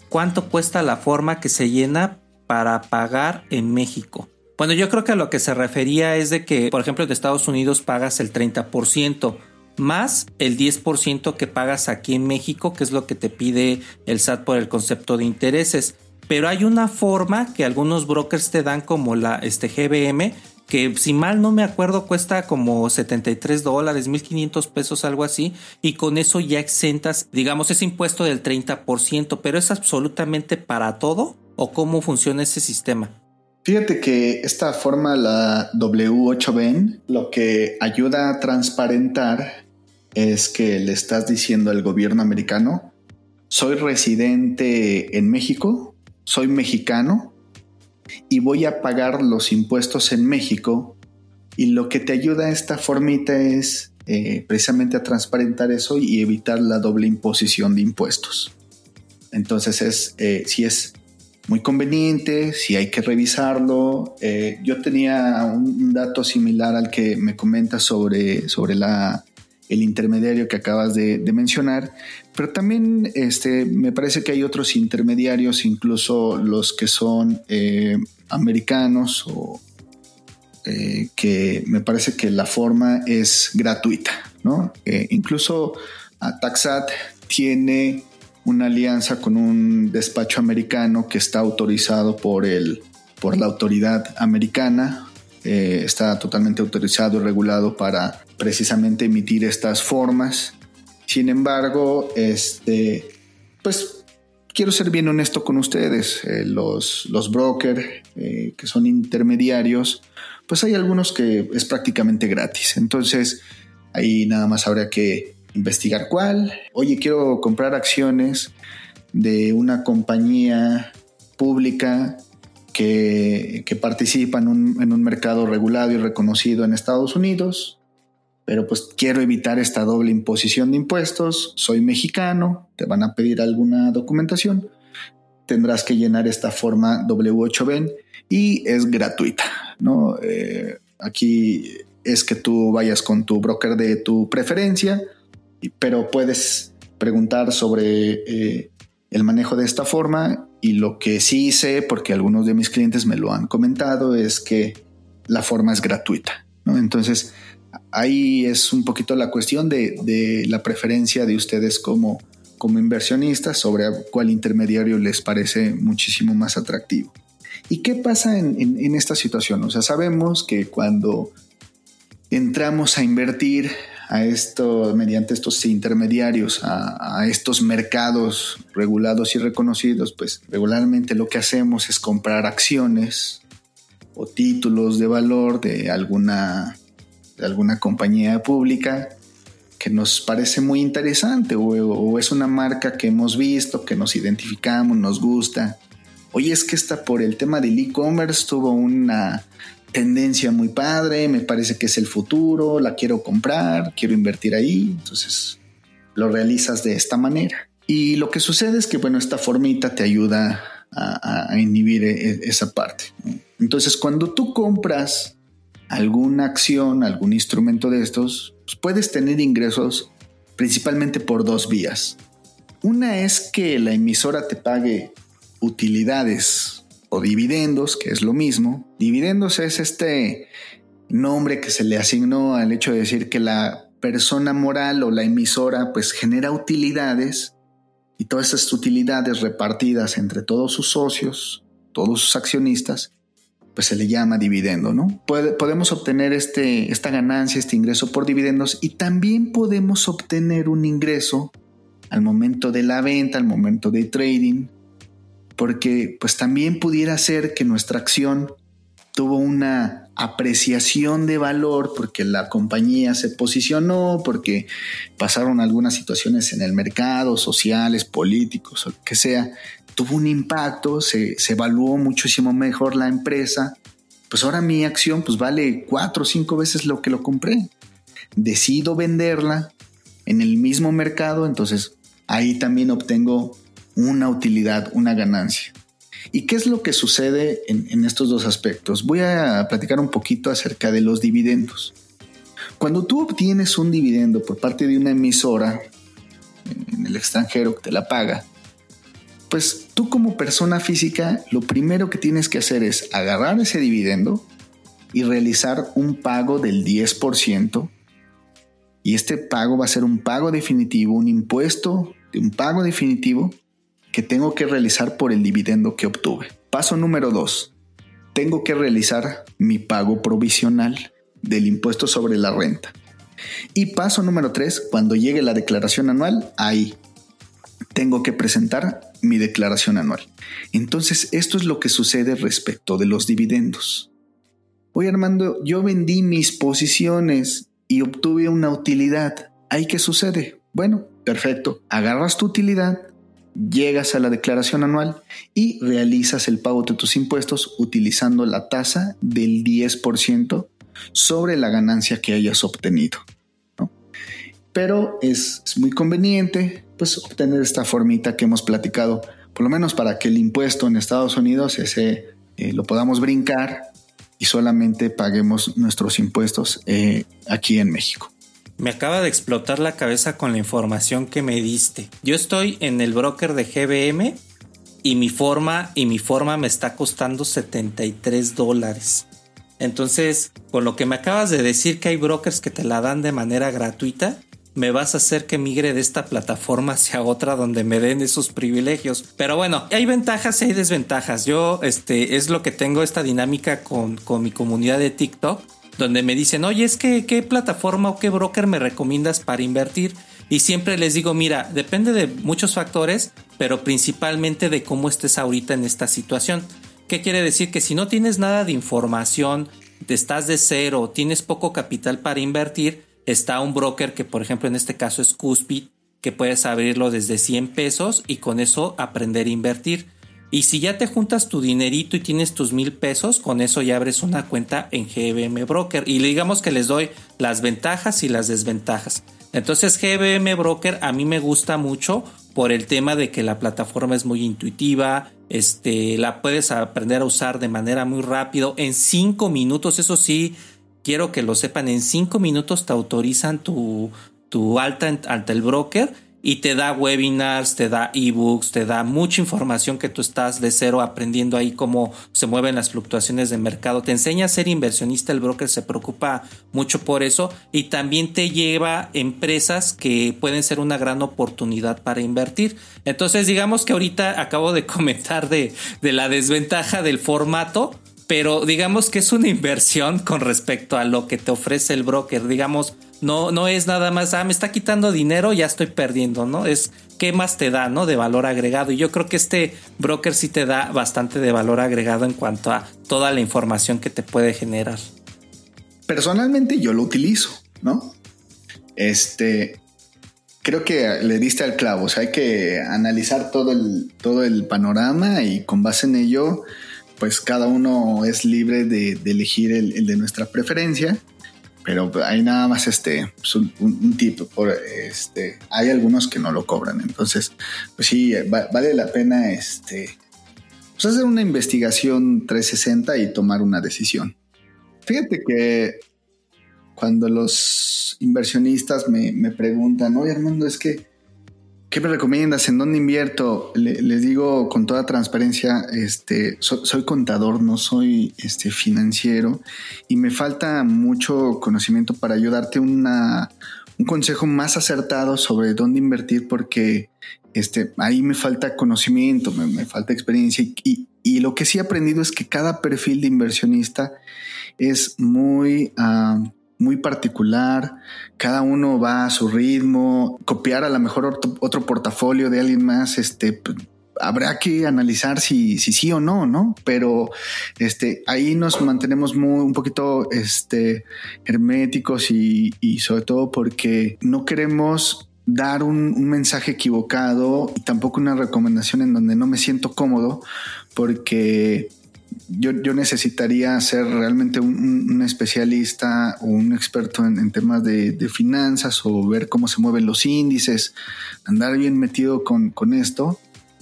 ¿Cuánto cuesta la forma que se llena para pagar en México? Bueno, yo creo que a lo que se refería es de que, por ejemplo, de Estados Unidos pagas el 30% más el 10% que pagas aquí en México, que es lo que te pide el SAT por el concepto de intereses. Pero hay una forma que algunos brokers te dan como la este GBM, que si mal no me acuerdo cuesta como 73 dólares, 1500 pesos, algo así, y con eso ya exentas, digamos, ese impuesto del 30%, pero es absolutamente para todo o cómo funciona ese sistema. Fíjate que esta forma, la W8BN, lo que ayuda a transparentar es que le estás diciendo al gobierno americano, soy residente en México, soy mexicano y voy a pagar los impuestos en México y lo que te ayuda esta formita es eh, precisamente a transparentar eso y evitar la doble imposición de impuestos. Entonces es, eh, si es muy conveniente, si hay que revisarlo. Eh, yo tenía un, dato similar al que me comenta sobre, sobre la el intermediario que acabas de, mencionar, pero también este, me parece que hay otros intermediarios, incluso los que son eh, americanos o eh, que me parece que la forma es gratuita, ¿no? Eh, incluso Taxat tiene una alianza con un despacho americano que está autorizado por, el, por la autoridad americana eh, está totalmente autorizado y regulado para precisamente emitir estas formas. Sin embargo, este, pues quiero ser bien honesto con ustedes. Eh, los, los brokers eh, que son intermediarios, pues hay algunos que es prácticamente gratis. Entonces, ahí nada más habría que investigar cuál. Oye, quiero comprar acciones de una compañía pública que, participa en un, mercado regulado y reconocido en Estados Unidos, pero pues quiero evitar esta doble imposición de impuestos, soy mexicano, te van a pedir alguna documentación, tendrás que llenar esta forma W8BEN y es gratuita, ¿no? Eh, aquí es que tú vayas con tu broker de tu preferencia, pero puedes preguntar sobre eh, el manejo de esta forma y lo que sí sé, porque algunos de mis clientes me lo han comentado, es que la forma es gratuita. Entonces, ahí es un poquito la cuestión de, la preferencia de ustedes como, como inversionistas sobre cuál intermediario les parece muchísimo más atractivo. ¿Y qué pasa en, en esta situación? O sea, sabemos que cuando entramos a invertir a esto, mediante estos intermediarios, a, estos mercados regulados y reconocidos, pues regularmente lo que hacemos es comprar acciones o títulos de valor de alguna, de alguna compañía pública que nos parece muy interesante o, o es una marca que hemos visto, que nos identificamos, nos gusta. Oye, es que esta por el tema del e-commerce tuvo una tendencia muy padre, me parece que es el futuro, la quiero comprar, quiero invertir ahí, entonces lo realizas de esta manera. Y lo que sucede es que, bueno, esta formita te ayuda a, inhibir e, e, esa parte. Entonces, cuando tú compras alguna acción, algún instrumento de estos, pues puedes tener ingresos principalmente por dos vías. Una es que la emisora te pague utilidades o dividendos, que es lo mismo. Dividendos es este nombre que se le asignó al hecho de decir que la persona moral o la emisora pues genera utilidades y todas esas utilidades repartidas entre todos sus socios, todos sus accionistas, pues se le llama dividendo, ¿no? podemos obtener este, esta ganancia, este ingreso por dividendos y también podemos obtener un ingreso al momento de la venta, al momento de trading, porque pues también pudiera ser que nuestra acción tuvo una apreciación de valor porque la compañía se posicionó, porque pasaron algunas situaciones en el mercado, sociales, políticos o lo que sea, tuvo un impacto, se, se evaluó muchísimo mejor la empresa, pues ahora mi acción pues vale cuatro o cinco veces lo que lo compré. Decido venderla en el mismo mercado, entonces ahí también obtengo una utilidad, una ganancia. ¿Y qué es lo que sucede en, estos dos aspectos? Voy a platicar un poquito acerca de los dividendos. Cuando tú obtienes un dividendo por parte de una emisora en el extranjero que te la paga, pues tú como persona física lo primero que tienes que hacer es agarrar ese dividendo y realizar un pago del 10%. Y este pago va a ser un pago definitivo, un impuesto de un pago definitivo que tengo que realizar por el dividendo que obtuve. Paso número 2. Tengo que realizar mi pago provisional del impuesto sobre la renta. Y paso número 3, cuando llegue la declaración anual, ahí tengo que presentar mi declaración anual. Entonces, esto es lo que sucede respecto de los dividendos. Oye Armando, yo vendí mis posiciones y obtuve una utilidad. ¿Ahí qué sucede? Bueno, perfecto. Agarras tu utilidad, llegas a la declaración anual y realizas el pago de tus impuestos utilizando la tasa del 10% sobre la ganancia que hayas obtenido. Pero es, muy conveniente pues, obtener esta formita que hemos platicado, por lo menos para que el impuesto en Estados Unidos ese, eh, lo podamos brincar y solamente paguemos nuestros impuestos eh, aquí en México. Me acaba de explotar la cabeza con la información que me diste. Yo estoy en el broker de GBM y mi forma y mi forma me está costando 73 dólares. Entonces, con lo que me acabas de decir que hay brokers que te la dan de manera gratuita, me vas a hacer que migre de esta plataforma hacia otra donde me den esos privilegios. Pero bueno, hay ventajas y hay desventajas. Yo, este, es lo que tengo esta dinámica con, con mi comunidad de TikTok donde me dicen, oye, es que qué plataforma o qué broker me recomiendas para invertir. Y siempre les digo, mira, depende de muchos factores, pero principalmente de cómo estés ahorita en esta situación. ¿Qué quiere decir? Que si no tienes nada de información, estás de cero, tienes poco capital para invertir, está un broker que por ejemplo en este caso es Cuspid, que puedes abrirlo desde 100 pesos y con eso aprender a invertir. Y si ya te juntas tu dinerito y tienes tus mil pesos, con eso ya abres una cuenta en GBM Broker. Y digamos que les doy las ventajas y las desventajas. Entonces GBM Broker a mí me gusta mucho por el tema de que la plataforma es muy intuitiva, este, la puedes aprender a usar de manera muy rápido, en cinco minutos, eso sí, quiero que lo sepan, en cinco minutos te autorizan tu, tu alta ante el broker y te da webinars, te da ebooks, te da mucha información que tú estás de cero aprendiendo ahí cómo se mueven las fluctuaciones de mercado. Te enseña a ser inversionista, el broker se preocupa mucho por eso y también te lleva empresas que pueden ser una gran oportunidad para invertir. Entonces digamos que ahorita acabo de comentar de, de la desventaja del formato pero digamos que es una inversión con respecto a lo que te ofrece el broker. Digamos, no, no es nada más, ah, me está quitando dinero, ya estoy perdiendo, ¿no? Es qué más te da, ¿no? De valor agregado. Y yo creo que este broker sí te da bastante de valor agregado en cuanto a toda la información que te puede generar. Personalmente yo lo utilizo, ¿no? Este, creo que le diste al clavo, o sea, hay que analizar todo el, todo el panorama y con base en ello pues cada uno es libre de, elegir el, de nuestra preferencia, pero hay nada más este, pues, un, por, este, hay algunos que no lo cobran, entonces, pues sí, vale la pena este, pues hacer una investigación 360 y tomar una decisión. Fíjate que cuando los inversionistas me, me preguntan, oye Armando, es que ¿Qué me recomiendas? ¿En dónde invierto? les digo con toda transparencia, este, soy contador, no soy este, financiero y me falta mucho conocimiento para ayudarte una, un consejo más acertado sobre dónde invertir porque este, ahí me falta conocimiento, me, falta experiencia y, y, lo que sí he aprendido es que cada perfil de inversionista es muy... Ah, muy particular, cada uno va a su ritmo, copiar a lo mejor otro, portafolio de alguien más, este, habrá que analizar si, si sí o no, ¿no? Pero este, ahí nos mantenemos muy, un poquito este, herméticos y, y sobre todo porque no queremos dar un, un, mensaje equivocado y tampoco una recomendación en donde no me siento cómodo porque yo, necesitaría ser realmente un, especialista o un experto en, temas de, finanzas o ver cómo se mueven los índices, andar bien metido con, esto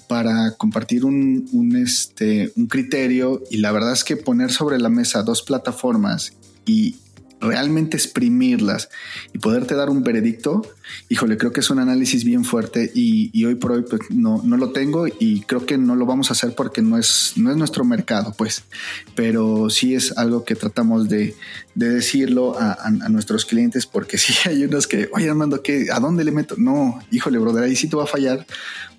para compartir un, un, este, un criterio. Y la verdad es que poner sobre la mesa dos plataformas y realmente exprimirlas y poderte dar un veredicto, híjole, creo que es un análisis bien fuerte y, hoy por hoy pues, no, no, lo tengo y creo que no lo vamos a hacer porque no es, no es nuestro mercado, pues, pero sí es algo que tratamos de, decirlo a, nuestros clientes porque sí hay unos que, oye Armando, ¿qué, ¿a dónde le meto? No, híjole, brother, ahí sí te va a fallar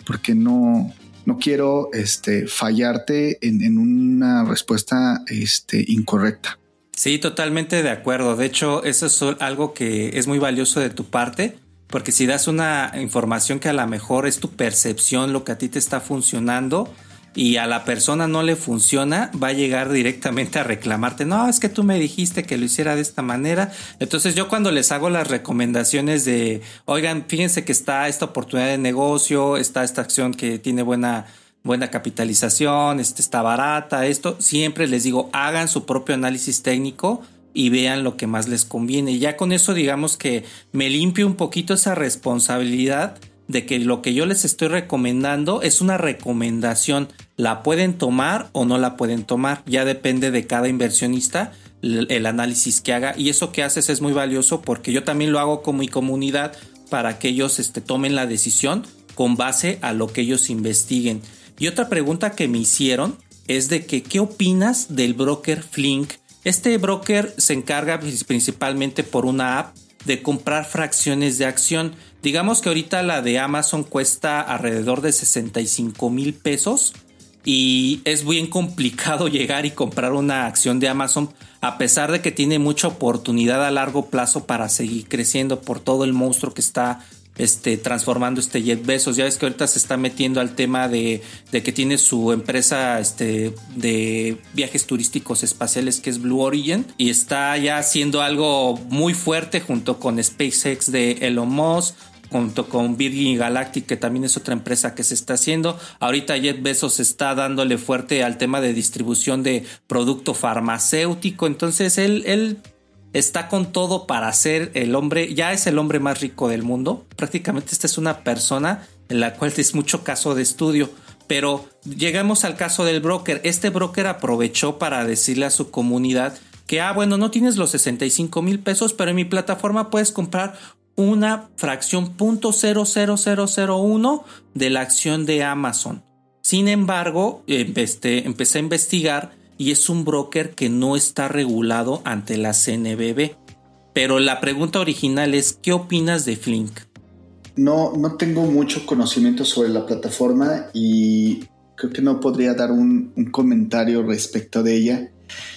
porque no, no quiero este, fallarte en, en una respuesta este, incorrecta. Sí, totalmente de acuerdo. De hecho, eso es algo que es muy valioso de tu parte, porque si das una información que a lo mejor es tu percepción, lo que a ti te está funcionando, y a la persona no le funciona, va a llegar directamente a reclamarte, no, es que tú me dijiste que lo hiciera de esta manera. Entonces yo cuando les hago las recomendaciones de, oigan, fíjense que está esta oportunidad de negocio, está esta acción que tiene buena buena capitalización, este está barata, esto, siempre les digo, hagan su propio análisis técnico y vean lo que más les conviene. ya con eso digamos que me limpio un poquito esa responsabilidad de que lo que yo les estoy recomendando es una recomendación. La pueden tomar o no la pueden tomar. Ya depende de cada inversionista el, análisis que haga. Y eso que haces es muy valioso porque yo también lo hago con mi comunidad para que ellos este, tomen la decisión con base a lo que ellos investiguen. Y otra pregunta que me hicieron es de que, ¿qué opinas del broker Flink? Este broker se encarga principalmente por una app de comprar fracciones de acción. Digamos que ahorita la de Amazon cuesta alrededor de 65 mil pesos y es bien complicado llegar y comprar una acción de Amazon a pesar de que tiene mucha oportunidad a largo plazo para seguir creciendo por todo el monstruo que está este, transformando este Jet Bezos. Ya ves que ahorita se está metiendo al tema de, que tiene su empresa este, de viajes turísticos espaciales que es Blue Origin y está ya haciendo algo muy fuerte junto con SpaceX de Elon Musk junto con Virgin Galactic, que también es otra empresa que se está haciendo. Ahorita Jet Bezos está dándole fuerte al tema de distribución de producto farmacéutico. Entonces él, él está con todo para ser el hombre, ya es el hombre más rico del mundo. Prácticamente esta es una persona en la cual es mucho caso de estudio. Pero llegamos al caso del broker. Este broker aprovechó para decirle a su comunidad que, ah, bueno, no tienes los 65 mil pesos, pero en mi plataforma puedes comprar una fracción .00001 de la acción de Amazon. Sin embargo, este, empecé a investigar y es un broker que no está regulado ante la CNBB. Pero la pregunta original es, ¿qué opinas de Flink? No, no tengo mucho conocimiento sobre la plataforma y creo que no podría dar un, comentario respecto de ella.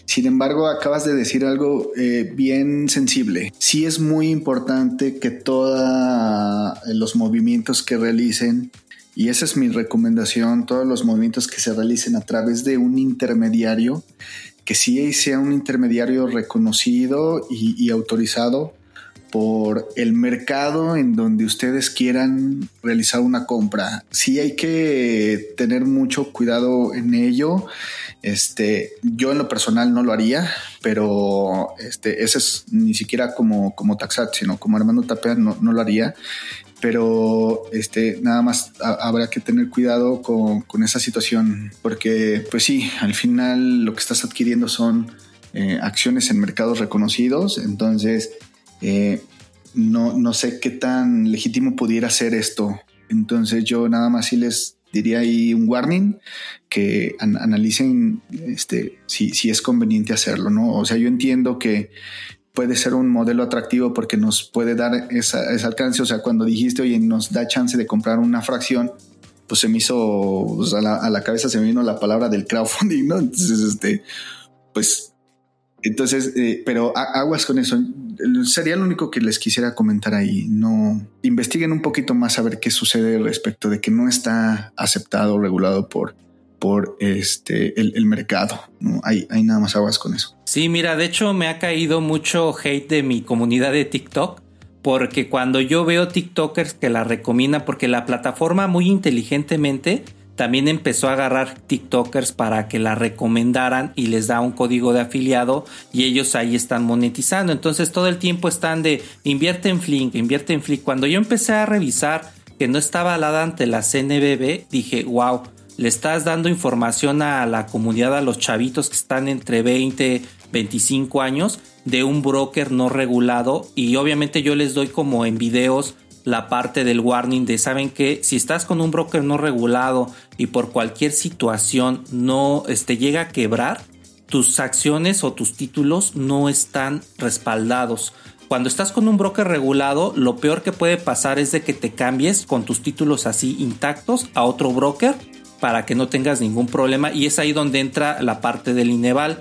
Sin embargo, acabas de decir algo eh, bien sensible. Sí es muy importante que todos los movimientos que realicen y esa es mi recomendación, todos los movimientos que se realicen a través de un intermediario, que sí sea un intermediario reconocido y, autorizado por el mercado en donde ustedes quieran realizar una compra. Sí hay que tener mucho cuidado en ello. Este, yo en lo personal no lo haría, pero este, ese es ni siquiera como, como Taxat, sino como Armando Tapia no, no lo haría pero este, nada más habrá que tener cuidado con, esa situación, porque pues sí, al final lo que estás adquiriendo son eh, acciones en mercados reconocidos, entonces eh, no, no sé qué tan legítimo pudiera ser esto. Entonces yo nada más sí les diría ahí un warning que analicen este, si, si es conveniente hacerlo, ¿no? O sea, yo entiendo que puede ser un modelo atractivo porque nos puede dar ese alcance. O sea, cuando dijiste, oye, nos da chance de comprar una fracción, pues se me hizo, a, la, cabeza se me vino la palabra del crowdfunding, ¿no? Entonces, este, pues, entonces, eh, pero aguas con eso. Sería lo único que les quisiera comentar ahí. No investiguen un poquito más a ver qué sucede respecto de que no está aceptado, regulado por por este, el, mercado. ¿no? Hay, hay nada más aguas con eso. Sí, mira, de hecho me ha caído mucho hate de mi comunidad de TikTok. Porque cuando yo veo TikTokers que la recomiendan, porque la plataforma muy inteligentemente también empezó a agarrar TikTokers para que la recomendaran y les da un código de afiliado y ellos ahí están monetizando. Entonces todo el tiempo están de invierte en Flink, invierte en Flink. Cuando yo empecé a revisar que no está avalada ante la CNBB, dije, wow, le estás dando información a la comunidad, a los chavitos que están entre 20, 25 años, de un broker no regulado y obviamente yo les doy como en videos la parte del warning de saben que si estás con un broker no regulado y por cualquier situación no este, llega a quebrar, tus acciones o tus títulos no están respaldados. Cuando estás con un broker regulado, lo peor que puede pasar es de que te cambies con tus títulos así intactos a otro broker para que no tengas ningún problema y es ahí donde entra la parte del Ineval.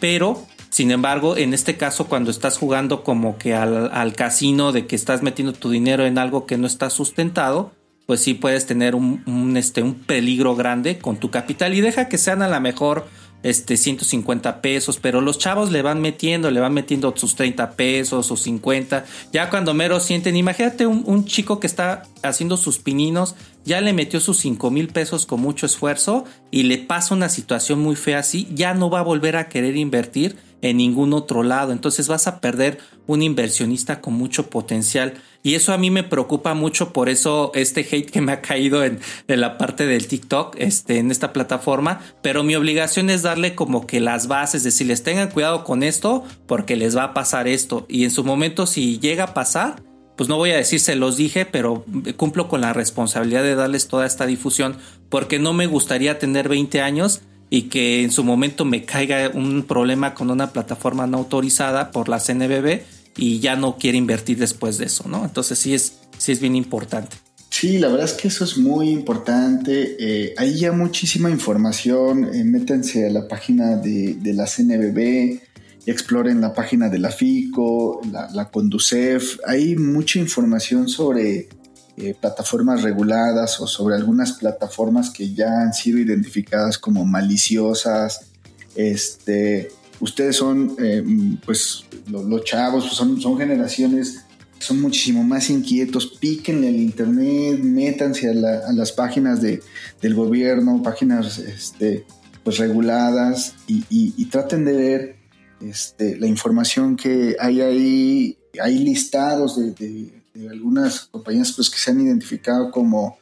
Pero sin embargo, en este caso, cuando estás jugando como que al, casino de que estás metiendo tu dinero en algo que no está sustentado, pues sí puedes tener un, este, un peligro grande con tu capital y deja que sean a lo mejor este, 150 pesos, pero los chavos le van metiendo, le van metiendo sus 30 pesos o 50. Ya cuando mero sienten, imagínate un, chico que está haciendo sus pininos, ya le metió sus 5 mil pesos con mucho esfuerzo y le pasa una situación muy fea así, ya no va a volver a querer invertir en ningún otro lado. Entonces vas a perder un inversionista con mucho potencial. Y eso a mí me preocupa mucho, por eso este hate que me ha caído en, la parte del TikTok, este, en esta plataforma. Pero mi obligación es darle como que las bases, decirles tengan cuidado con esto, porque les va a pasar esto. Y en su momento, si llega a pasar, pues no voy a decir se los dije, pero cumplo con la responsabilidad de darles toda esta difusión, porque no me gustaría tener 20 años y que en su momento me caiga un problema con una plataforma no autorizada por la CNBB y ya no quiere invertir después de eso, ¿no? Entonces sí es, sí es bien importante. Sí, la verdad es que eso es muy importante. Eh, hay ya muchísima información. Eh, métanse a la página de, la CNBB, exploren la página de la FICO, la, Conducef. Hay mucha información sobre eh, plataformas reguladas o sobre algunas plataformas que ya han sido identificadas como maliciosas. Este, ustedes son, eh, pues, los, chavos, pues, son, generaciones son muchísimo más inquietos, píquenle el internet, métanse a, las páginas de, del gobierno, páginas este, pues reguladas y, traten de ver este, la información que hay ahí, hay listados de, de algunas compañías pues, que se han identificado como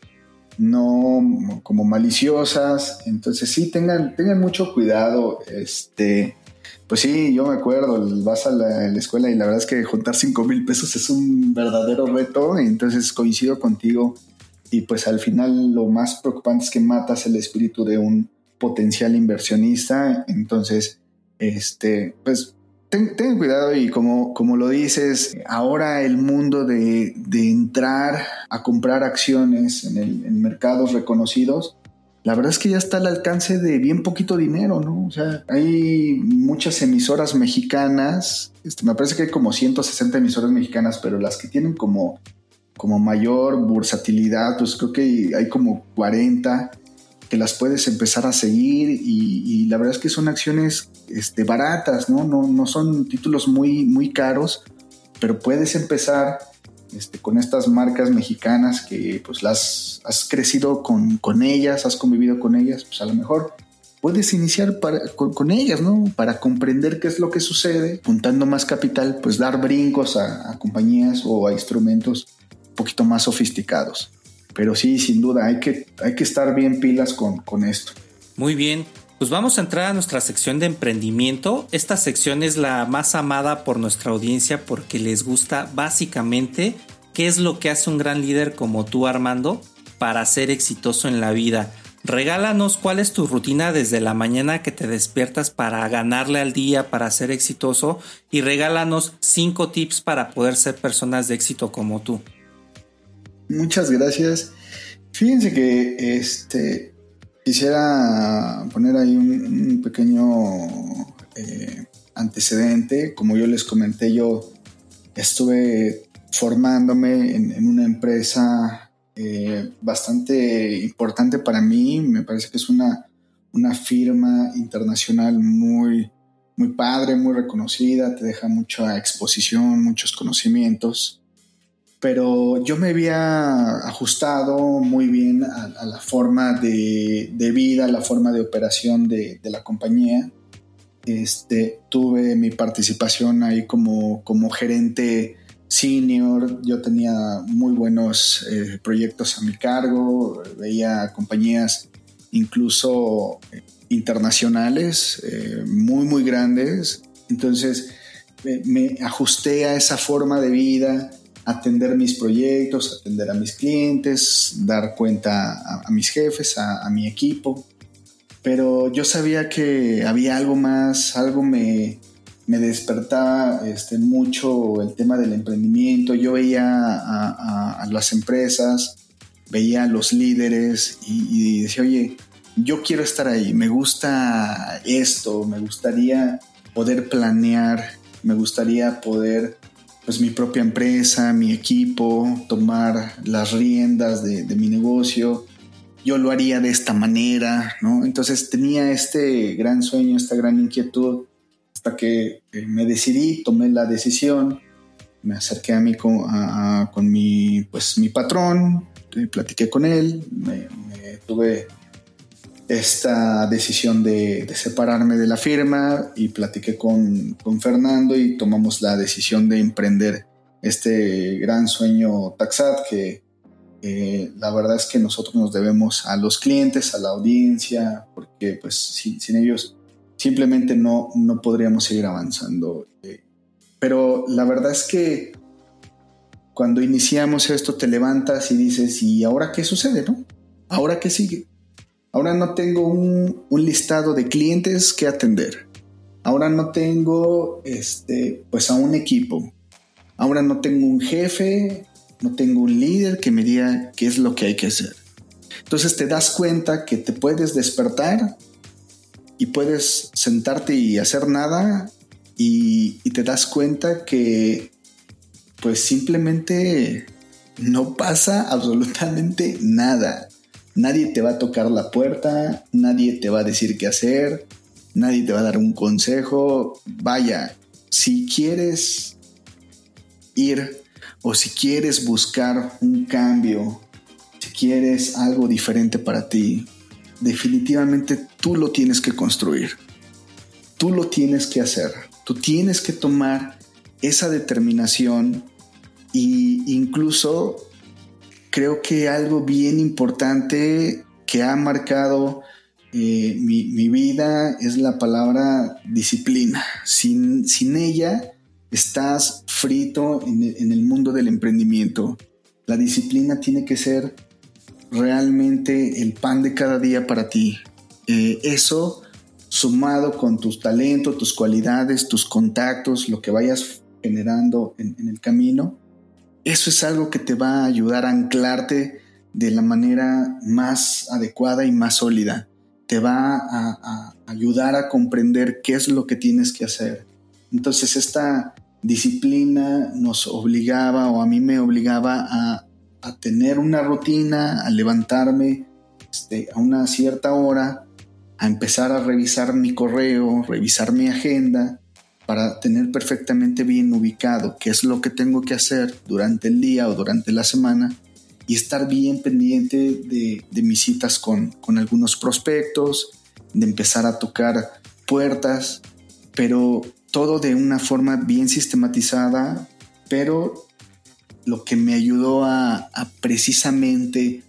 no como maliciosas. Entonces sí, tengan, tengan mucho cuidado. Este, pues sí, yo me acuerdo, vas a la, escuela y la verdad es que juntar 5 mil pesos es un verdadero reto. Entonces coincido contigo. Y pues al final lo más preocupante es que matas el espíritu de un potencial inversionista. Entonces, este, pues ten, cuidado y como, como lo dices, ahora el mundo de, entrar a comprar acciones en, el, mercados reconocidos, la verdad es que ya está al alcance de bien poquito dinero, ¿no? O sea, hay muchas emisoras mexicanas, este, me parece que hay como 160 emisoras mexicanas, pero las que tienen como, como mayor bursatilidad, pues creo que hay como 40 que las puedes empezar a seguir y, la verdad es que son acciones este, baratas, ¿no? ¿no? No son títulos muy, muy caros, pero puedes empezar este, con estas marcas mexicanas que pues las has crecido con, con ellas, has convivido con ellas, pues a lo mejor puedes iniciar con, ellas, ¿no? Para comprender qué es lo que sucede, juntando más capital, pues dar brincos a, a compañías o a instrumentos un poquito más sofisticados. Pero sí, sin duda, hay que, hay que estar bien pilas con, con esto. Muy bien, pues vamos a entrar a nuestra sección de emprendimiento. Esta sección es la más amada por nuestra audiencia porque les gusta básicamente qué es lo que hace un gran líder como tú Armando para ser exitoso en la vida. Regálanos cuál es tu rutina desde la mañana que te despiertas para ganarle al día, para ser exitoso y regálanos cinco tips para poder ser personas de éxito como tú. Muchas gracias. Fíjense que este quisiera poner ahí un, pequeño eh, antecedente. Como yo les comenté, yo estuve formándome en, una empresa eh, bastante importante para mí. Me parece que es una, una firma internacional muy, muy padre, muy reconocida, te deja mucha exposición, muchos conocimientos pero yo me había ajustado muy bien a, la forma de, vida, a la forma de operación de, la compañía. Este, tuve mi participación ahí como, como gerente senior, yo tenía muy buenos eh, proyectos a mi cargo, veía compañías incluso eh, internacionales muy, muy grandes. Entonces me ajusté a esa forma de vida, atender mis proyectos, atender a mis clientes, dar cuenta a, mis jefes, a, mi equipo. Pero yo sabía que había algo más, algo me, me despertaba este, mucho el tema del emprendimiento. Yo veía a, las empresas, veía a los líderes y, y, decía, oye, yo quiero estar ahí, me gusta esto, me gustaría poder planear, me gustaría poder pues mi propia empresa, mi equipo, tomar las riendas de, mi negocio. Yo lo haría de esta manera, ¿no? Entonces tenía este gran sueño, esta gran inquietud, hasta que eh, me decidí, tomé la decisión, me acerqué a mí con, con mi, pues, mi patrón, eh, platiqué con él, me tuve esta decisión de, separarme de la firma y platiqué con, Fernando y tomamos la decisión de emprender este gran sueño Taxat que eh, la verdad es que nosotros nos debemos a los clientes, a la audiencia, porque pues sin, ellos simplemente no, no podríamos seguir avanzando. Eh, pero la verdad es que cuando iniciamos esto te levantas y dices, ¿y ahora qué sucede? No? ¿Ahora qué sigue? Ahora no tengo un, listado de clientes que atender. Ahora no tengo este, pues a un equipo. Ahora no tengo un jefe, no tengo un líder que me diga qué es lo que hay que hacer. Entonces te das cuenta que te puedes despertar y puedes sentarte y hacer nada y, y te das cuenta que pues simplemente no pasa absolutamente nada. Nadie te va a tocar la puerta, nadie te va a decir qué hacer, nadie te va a dar un consejo. Vaya, si quieres ir o si quieres buscar un cambio, si quieres algo diferente para ti, definitivamente tú lo tienes que construir. Tú lo tienes que hacer. Tú tienes que tomar esa determinación e incluso creo que algo bien importante que ha marcado eh, mi, vida es la palabra disciplina. Sin, sin ella estás frito en el, mundo del emprendimiento. La disciplina tiene que ser realmente el pan de cada día para ti. Eh, eso sumado con tus talentos, tus cualidades, tus contactos, lo que vayas generando en el camino, eso es algo que te va a ayudar a anclarte de la manera más adecuada y más sólida. Te va a, ayudar a comprender qué es lo que tienes que hacer. Entonces esta disciplina nos obligaba o a mí me obligaba a, tener una rutina, a levantarme este, a una cierta hora, a empezar a revisar mi correo, revisar mi agenda, para tener perfectamente bien ubicado qué es lo que tengo que hacer durante el día o durante la semana y estar bien pendiente de, mis citas con, algunos prospectos, de empezar a tocar puertas, pero todo de una forma bien sistematizada, pero lo que me ayudó a, precisamente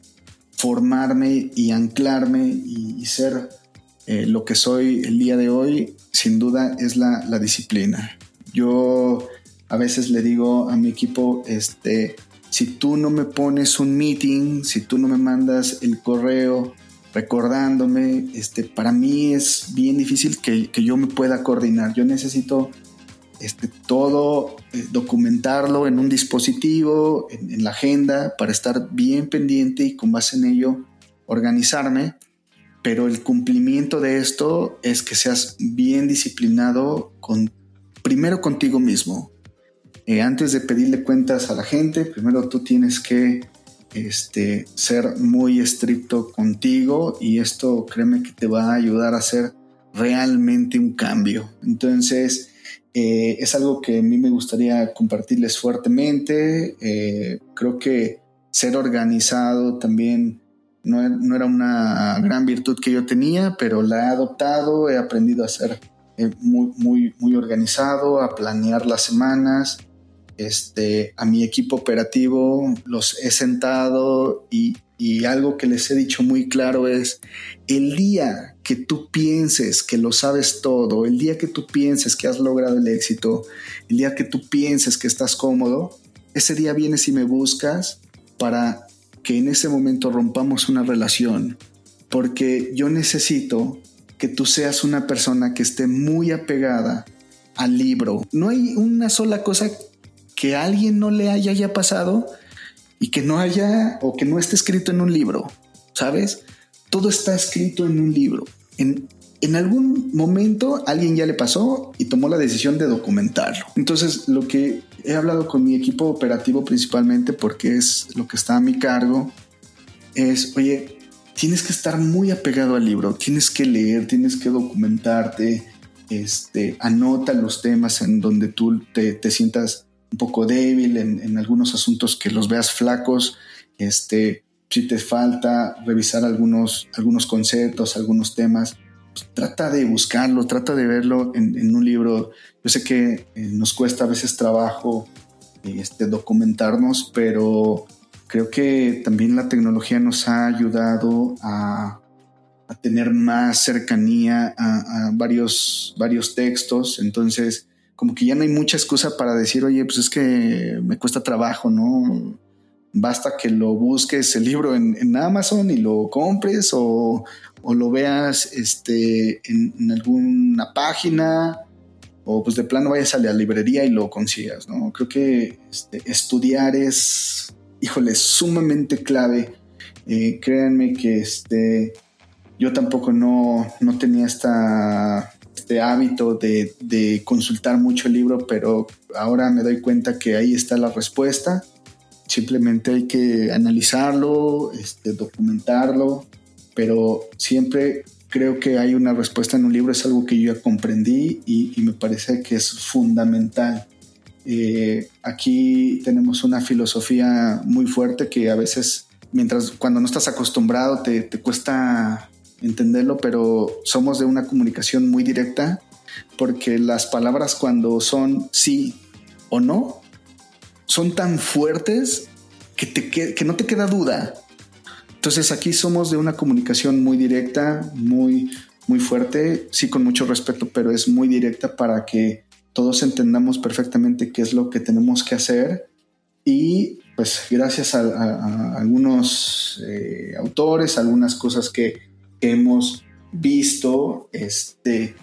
formarme y anclarme y ser eh, lo que soy el día de hoy, sin duda, es la, disciplina. Yo a veces le digo a mi equipo, este, si tú no me pones un meeting, si tú no me mandas el correo recordándome, este, para mí es bien difícil que, yo me pueda coordinar. Yo necesito este, todo eh, documentarlo en un dispositivo, en, la agenda, para estar bien pendiente y con base en ello organizarme pero el cumplimiento de esto es que seas bien disciplinado con, primero contigo mismo. Eh, antes de pedirle cuentas a la gente, primero tú tienes que este, ser muy estricto contigo y esto créeme que te va a ayudar a hacer realmente un cambio. Entonces, eh, es algo que a mí me gustaría compartirles fuertemente. Eh, creo que ser organizado también no, era una gran virtud que yo tenía, pero la he adoptado, he aprendido a ser eh, muy, muy, muy organizado, a planear las semanas este, a mi equipo operativo, los he sentado y, y algo que les he dicho muy claro es, el día que tú pienses que lo sabes todo, el día que tú pienses que has logrado el éxito, el día que tú pienses que estás cómodo, ese día vienes y me buscas para que en ese momento rompamos una relación, porque yo necesito que tú seas una persona que esté muy apegada al libro. No hay una sola cosa que a alguien no le haya ya pasado y que no haya o que no esté escrito en un libro, ¿sabes? Todo está escrito en un libro. En algún momento alguien ya le pasó y tomó la decisión de documentarlo. Entonces, lo que he hablado con mi equipo operativo principalmente, porque es lo que está a mi cargo, es, oye, tienes que estar muy apegado al libro, tienes que leer, tienes que documentarte, este, anota los temas en donde tú te, te sientas un poco débil, en, en, algunos asuntos que los veas flacos, este, si te falta revisar algunos, algunos conceptos, algunos temas, pues, trata de buscarlo, trata de verlo en, un libro. Yo sé que eh, nos cuesta a veces trabajo este, documentarnos, pero creo que también la tecnología nos ha ayudado a, tener más cercanía a, varios, varios textos. Entonces, como que ya no hay mucha excusa para decir, oye, pues es que me cuesta trabajo, ¿no? Basta que lo busques el libro en, Amazon y lo compres o, lo veas este, en, alguna página o pues de plano vayas a la librería y lo consigas, ¿no? Creo que este, estudiar es, híjole, sumamente clave. Eh, créanme que este, yo tampoco no, no tenía esta, este hábito de, de consultar mucho el libro, pero ahora me doy cuenta que ahí está la respuesta Simplemente hay que analizarlo, este, documentarlo, pero siempre creo que hay una respuesta en un libro, es algo que yo ya comprendí y, me parece que es fundamental. Eh, aquí tenemos una filosofía muy fuerte que a veces, mientras cuando no estás acostumbrado, te, te cuesta entenderlo, pero somos de una comunicación muy directa porque las palabras cuando son sí o no son tan fuertes que, te, que, no te queda duda. Entonces aquí somos de una comunicación muy directa, muy, muy fuerte, sí con mucho respeto, pero es muy directa para que todos entendamos perfectamente qué es lo que tenemos que hacer. Y pues gracias a, algunos eh, autores, algunas cosas que, hemos visto, este,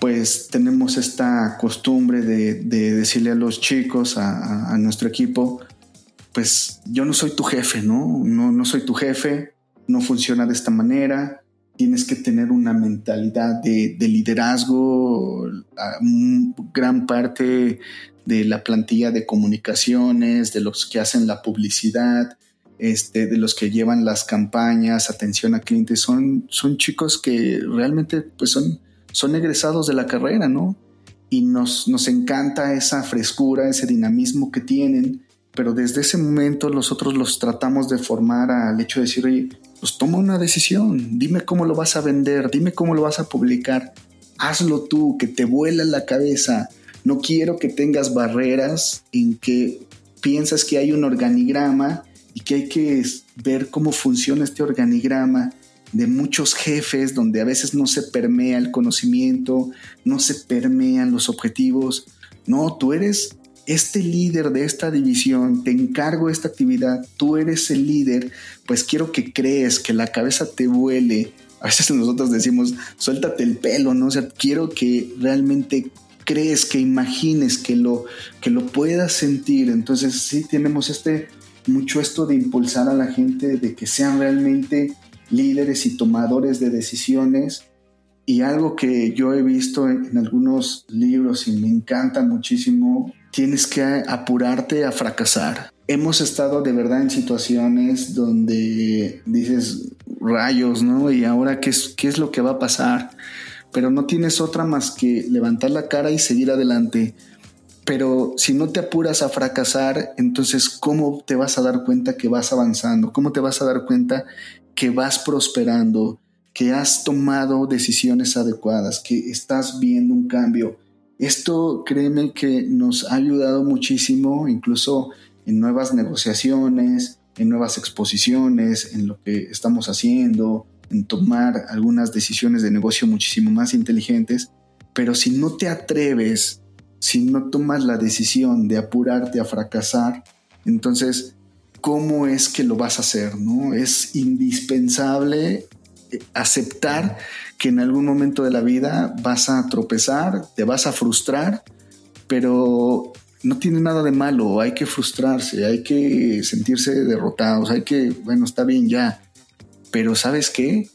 pues tenemos esta costumbre de, decirle a los chicos, a, nuestro equipo, pues yo no soy tu jefe, ¿no? No, no soy tu jefe, no funciona de esta manera, tienes que tener una mentalidad de, liderazgo, gran parte de la plantilla de comunicaciones, de los que hacen la publicidad, este, de los que llevan las campañas, atención a clientes, son, son chicos que realmente pues son son egresados de la carrera, ¿no? Y nos, nos encanta esa frescura, ese dinamismo que tienen, pero desde ese momento nosotros los tratamos de formar al hecho de decir, oye, pues toma una decisión, dime cómo lo vas a vender, dime cómo lo vas a publicar, hazlo tú, que te vuela la cabeza. No quiero que tengas barreras en que piensas que hay un organigrama y que hay que ver cómo funciona este organigrama de muchos jefes donde a veces no se permea el conocimiento, no se permean los objetivos. No, tú eres este líder de esta división, te encargo esta actividad, tú eres el líder, pues quiero que crees, que la cabeza te vuele. A veces nosotros decimos, suéltate el pelo, ¿no? O sea, quiero que realmente crees, que imagines, que lo, que lo puedas sentir. Entonces sí tenemos este, mucho esto de impulsar a la gente, de que sean realmente líderes y tomadores de decisiones. Y algo que yo he visto en, algunos libros y me encanta muchísimo, tienes que apurarte a fracasar. Hemos estado de verdad en situaciones donde dices rayos, ¿no? Y ahora qué es, qué es lo que va a pasar. Pero no tienes otra más que levantar la cara y seguir adelante. Pero si no te apuras a fracasar, entonces ¿cómo te vas a dar cuenta que vas avanzando? ¿Cómo te vas a dar cuenta que vas prosperando, que has tomado decisiones adecuadas, que estás viendo un cambio. Esto créeme que nos ha ayudado muchísimo, incluso en nuevas negociaciones, en nuevas exposiciones, en lo que estamos haciendo, en tomar algunas decisiones de negocio muchísimo más inteligentes. Pero si no te atreves, si no tomas la decisión de apurarte a fracasar, entonces, ¿cómo es que lo vas a hacer? ¿no? Es indispensable aceptar que en algún momento de la vida vas a tropezar, te vas a frustrar, pero no tiene nada de malo, hay que frustrarse, hay que sentirse derrotados, hay que, bueno, está bien ya, pero ¿sabes qué?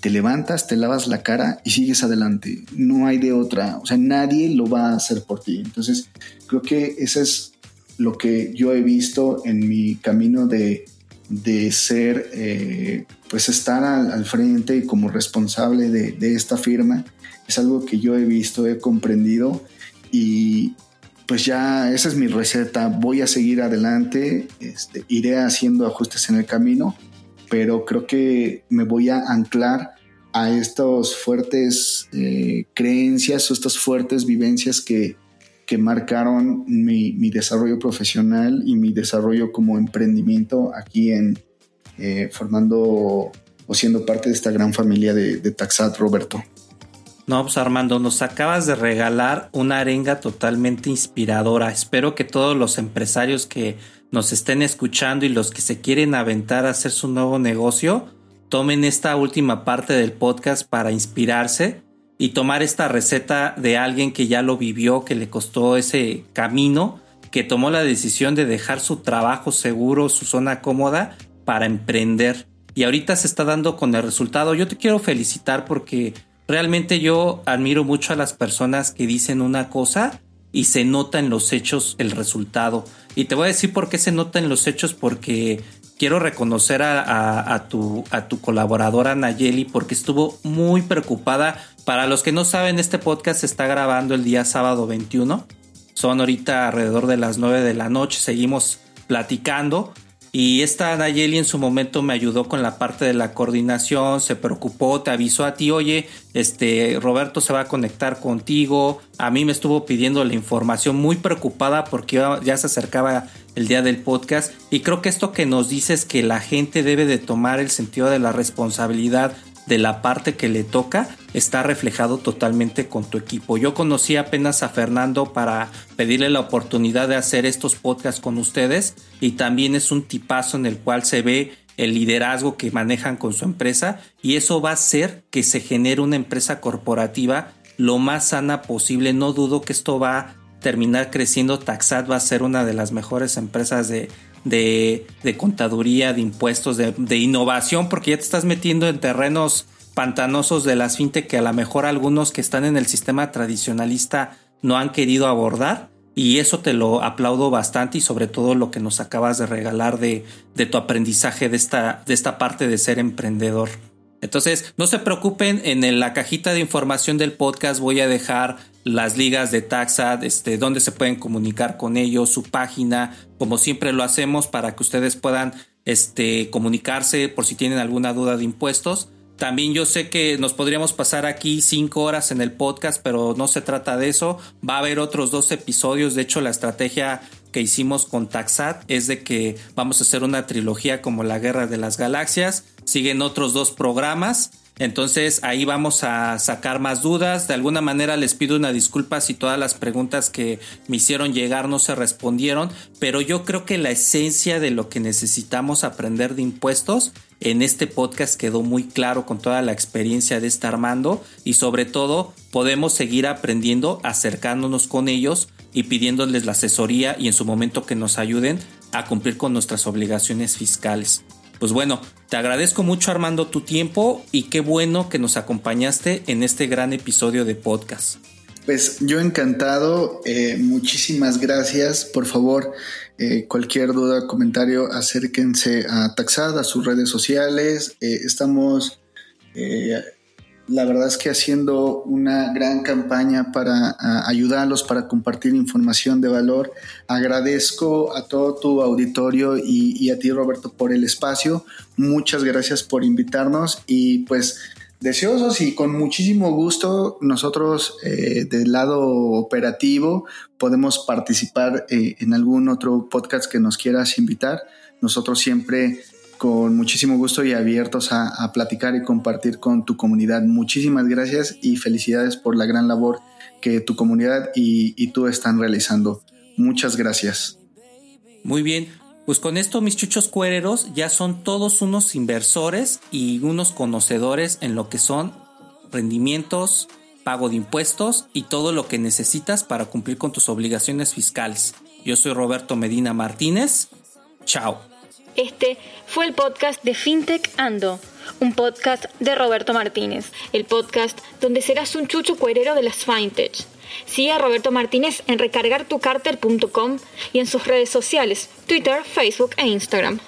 Te levantas, te lavas la cara y sigues adelante, no hay de otra, o sea, nadie lo va a hacer por ti. Entonces, creo que eso es lo que yo he visto en mi camino de, de ser, eh, pues estar al, frente y como responsable de, esta firma, es algo que yo he visto, he comprendido y pues ya esa es mi receta, voy a seguir adelante, este, iré haciendo ajustes en el camino, pero creo que me voy a anclar a estas fuertes eh, creencias o estas fuertes vivencias que, que marcaron mi, desarrollo profesional y mi desarrollo como emprendimiento aquí en eh, formando o siendo parte de esta gran familia de, de Taxat Roberto. No, pues Armando, nos acabas de regalar una arenga totalmente inspiradora. Espero que todos los empresarios que nos estén escuchando y los que se quieren aventar a hacer su nuevo negocio, tomen esta última parte del podcast para inspirarse y tomar esta receta de alguien que ya lo vivió, que le costó ese camino, que tomó la decisión de dejar su trabajo seguro, su zona cómoda, para emprender. Y ahorita se está dando con el resultado. Yo te quiero felicitar porque realmente yo admiro mucho a las personas que dicen una cosa y se nota en los hechos el resultado. Y te voy a decir por qué se nota en los hechos, porque quiero reconocer a, tu, a tu colaboradora Nayeli porque estuvo muy preocupada. Para los que no saben, este podcast se está grabando el día sábado 21. Son ahorita alrededor de las 9 de la noche. Seguimos platicando. Y esta Nayeli en su momento me ayudó con la parte de la coordinación, se preocupó, te avisó a ti, oye, este Roberto se va a conectar contigo. A mí me estuvo pidiendo la información, muy preocupada porque ya se acercaba el día del podcast. Y creo que esto que nos dice es que la gente debe de tomar el sentido de la responsabilidad de la parte que le toca está reflejado totalmente con tu equipo. Yo conocí apenas a Fernando para pedirle la oportunidad de hacer estos podcasts con ustedes y también es un tipazo en el cual se ve el liderazgo que manejan con su empresa y eso va a hacer que se genere una empresa corporativa lo más sana posible. No dudo que esto va a terminar creciendo. Taxat va a ser una de las mejores empresas de, de, contaduría, de impuestos, de, de, innovación, porque ya te estás metiendo en terrenos pantanosos de las fintech que a lo mejor algunos que están en el sistema tradicionalista no han querido abordar. Y eso te lo aplaudo bastante y sobre todo lo que nos acabas de regalar de, de tu aprendizaje de esta, de esta parte de ser emprendedor. Entonces, no se preocupen, en la cajita de información del podcast voy a dejar las ligas de Taxad, este, donde se pueden comunicar con ellos, su página, como siempre lo hacemos para que ustedes puedan este, comunicarse por si tienen alguna duda de impuestos. También yo sé que nos podríamos pasar aquí cinco horas en el podcast, pero no se trata de eso. Va a haber otros dos episodios. De hecho, la estrategia que hicimos con Taxat es de que vamos a hacer una trilogía como la Guerra de las Galaxias. Siguen otros dos programas entonces ahí vamos a sacar más dudas. De alguna manera les pido una disculpa si todas las preguntas que me hicieron llegar no se respondieron, pero yo creo que la esencia de lo que necesitamos aprender de impuestos en este podcast quedó muy claro con toda la experiencia de estar Armando y sobre todo podemos seguir aprendiendo acercándonos con ellos y pidiéndoles la asesoría y en su momento que nos ayuden a cumplir con nuestras obligaciones fiscales. Pues bueno, te agradezco mucho Armando tu tiempo y qué bueno que nos acompañaste en este gran episodio de podcast. Pues yo encantado, eh, muchísimas gracias. Por favor, eh, cualquier duda, comentario, acérquense a Taxada, a sus redes sociales. Eh, estamos la verdad es que haciendo una gran campaña para ayudarlos, para compartir información de valor. Agradezco a todo tu auditorio y, a ti, Roberto, por el espacio. Muchas gracias por invitarnos y pues deseosos y con muchísimo gusto nosotros eh, del lado operativo podemos participar eh, en algún otro podcast que nos quieras invitar. Nosotros siempre con muchísimo gusto y abiertos a, platicar y compartir con tu comunidad. Muchísimas gracias y felicidades por la gran labor que tu comunidad y, y tú están realizando. Muchas gracias. Muy bien, pues con esto mis chuchos cuereros ya son todos unos inversores y unos conocedores en lo que son rendimientos, pago de impuestos y todo lo que necesitas para cumplir con tus obligaciones fiscales. Yo soy Roberto Medina Martínez. Chao. Este fue el podcast de FinTech Ando, un podcast de Roberto Martínez, el podcast donde serás un chucho cuerero de las FinTech. Sigue a Roberto Martínez en recargartucarter.com y en sus redes sociales, Twitter, Facebook e Instagram.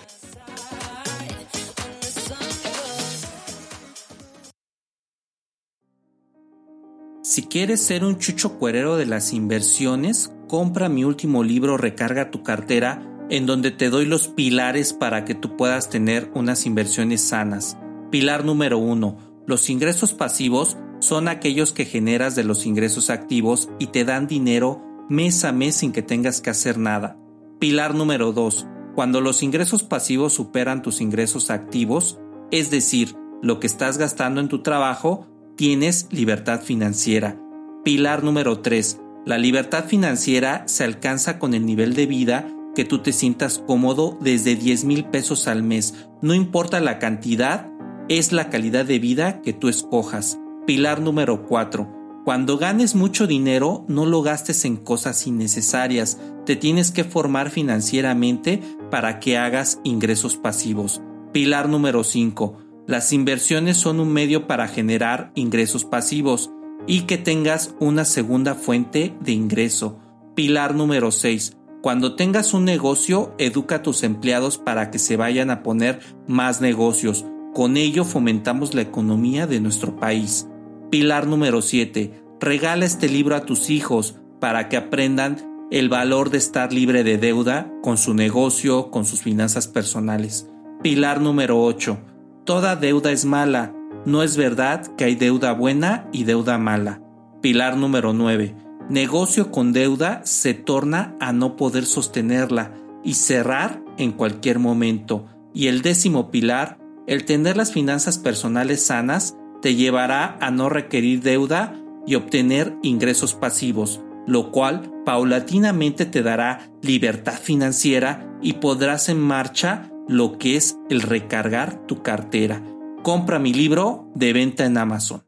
Si quieres ser un chucho cuerero de las inversiones, compra mi último libro Recarga tu cartera en donde te doy los pilares para que tú puedas tener unas inversiones sanas. Pilar número uno, los ingresos pasivos son aquellos que generas de los ingresos activos y te dan dinero mes a mes sin que tengas que hacer nada. Pilar número 2. Cuando los ingresos pasivos superan tus ingresos activos, es decir, lo que estás gastando en tu trabajo, tienes libertad financiera. Pilar número 3. La libertad financiera se alcanza con el nivel de vida que tú te sientas cómodo desde 10 mil pesos al mes. No importa la cantidad, es la calidad de vida que tú escojas. Pilar número 4. Cuando ganes mucho dinero, no lo gastes en cosas innecesarias. Te tienes que formar financieramente para que hagas ingresos pasivos. Pilar número 5. Las inversiones son un medio para generar ingresos pasivos y que tengas una segunda fuente de ingreso. Pilar número 6. Cuando tengas un negocio, educa a tus empleados para que se vayan a poner más negocios. Con ello fomentamos la economía de nuestro país. Pilar número 7. Regala este libro a tus hijos para que aprendan el valor de estar libre de deuda con su negocio, con sus finanzas personales. Pilar número 8. Toda deuda es mala. No es verdad que hay deuda buena y deuda mala. Pilar número 9 negocio con deuda se torna a no poder sostenerla y cerrar en cualquier momento. Y el décimo pilar, el tener las finanzas personales sanas, te llevará a no requerir deuda y obtener ingresos pasivos, lo cual paulatinamente te dará libertad financiera y podrás en marcha lo que es el recargar tu cartera. Compra mi libro de venta en Amazon.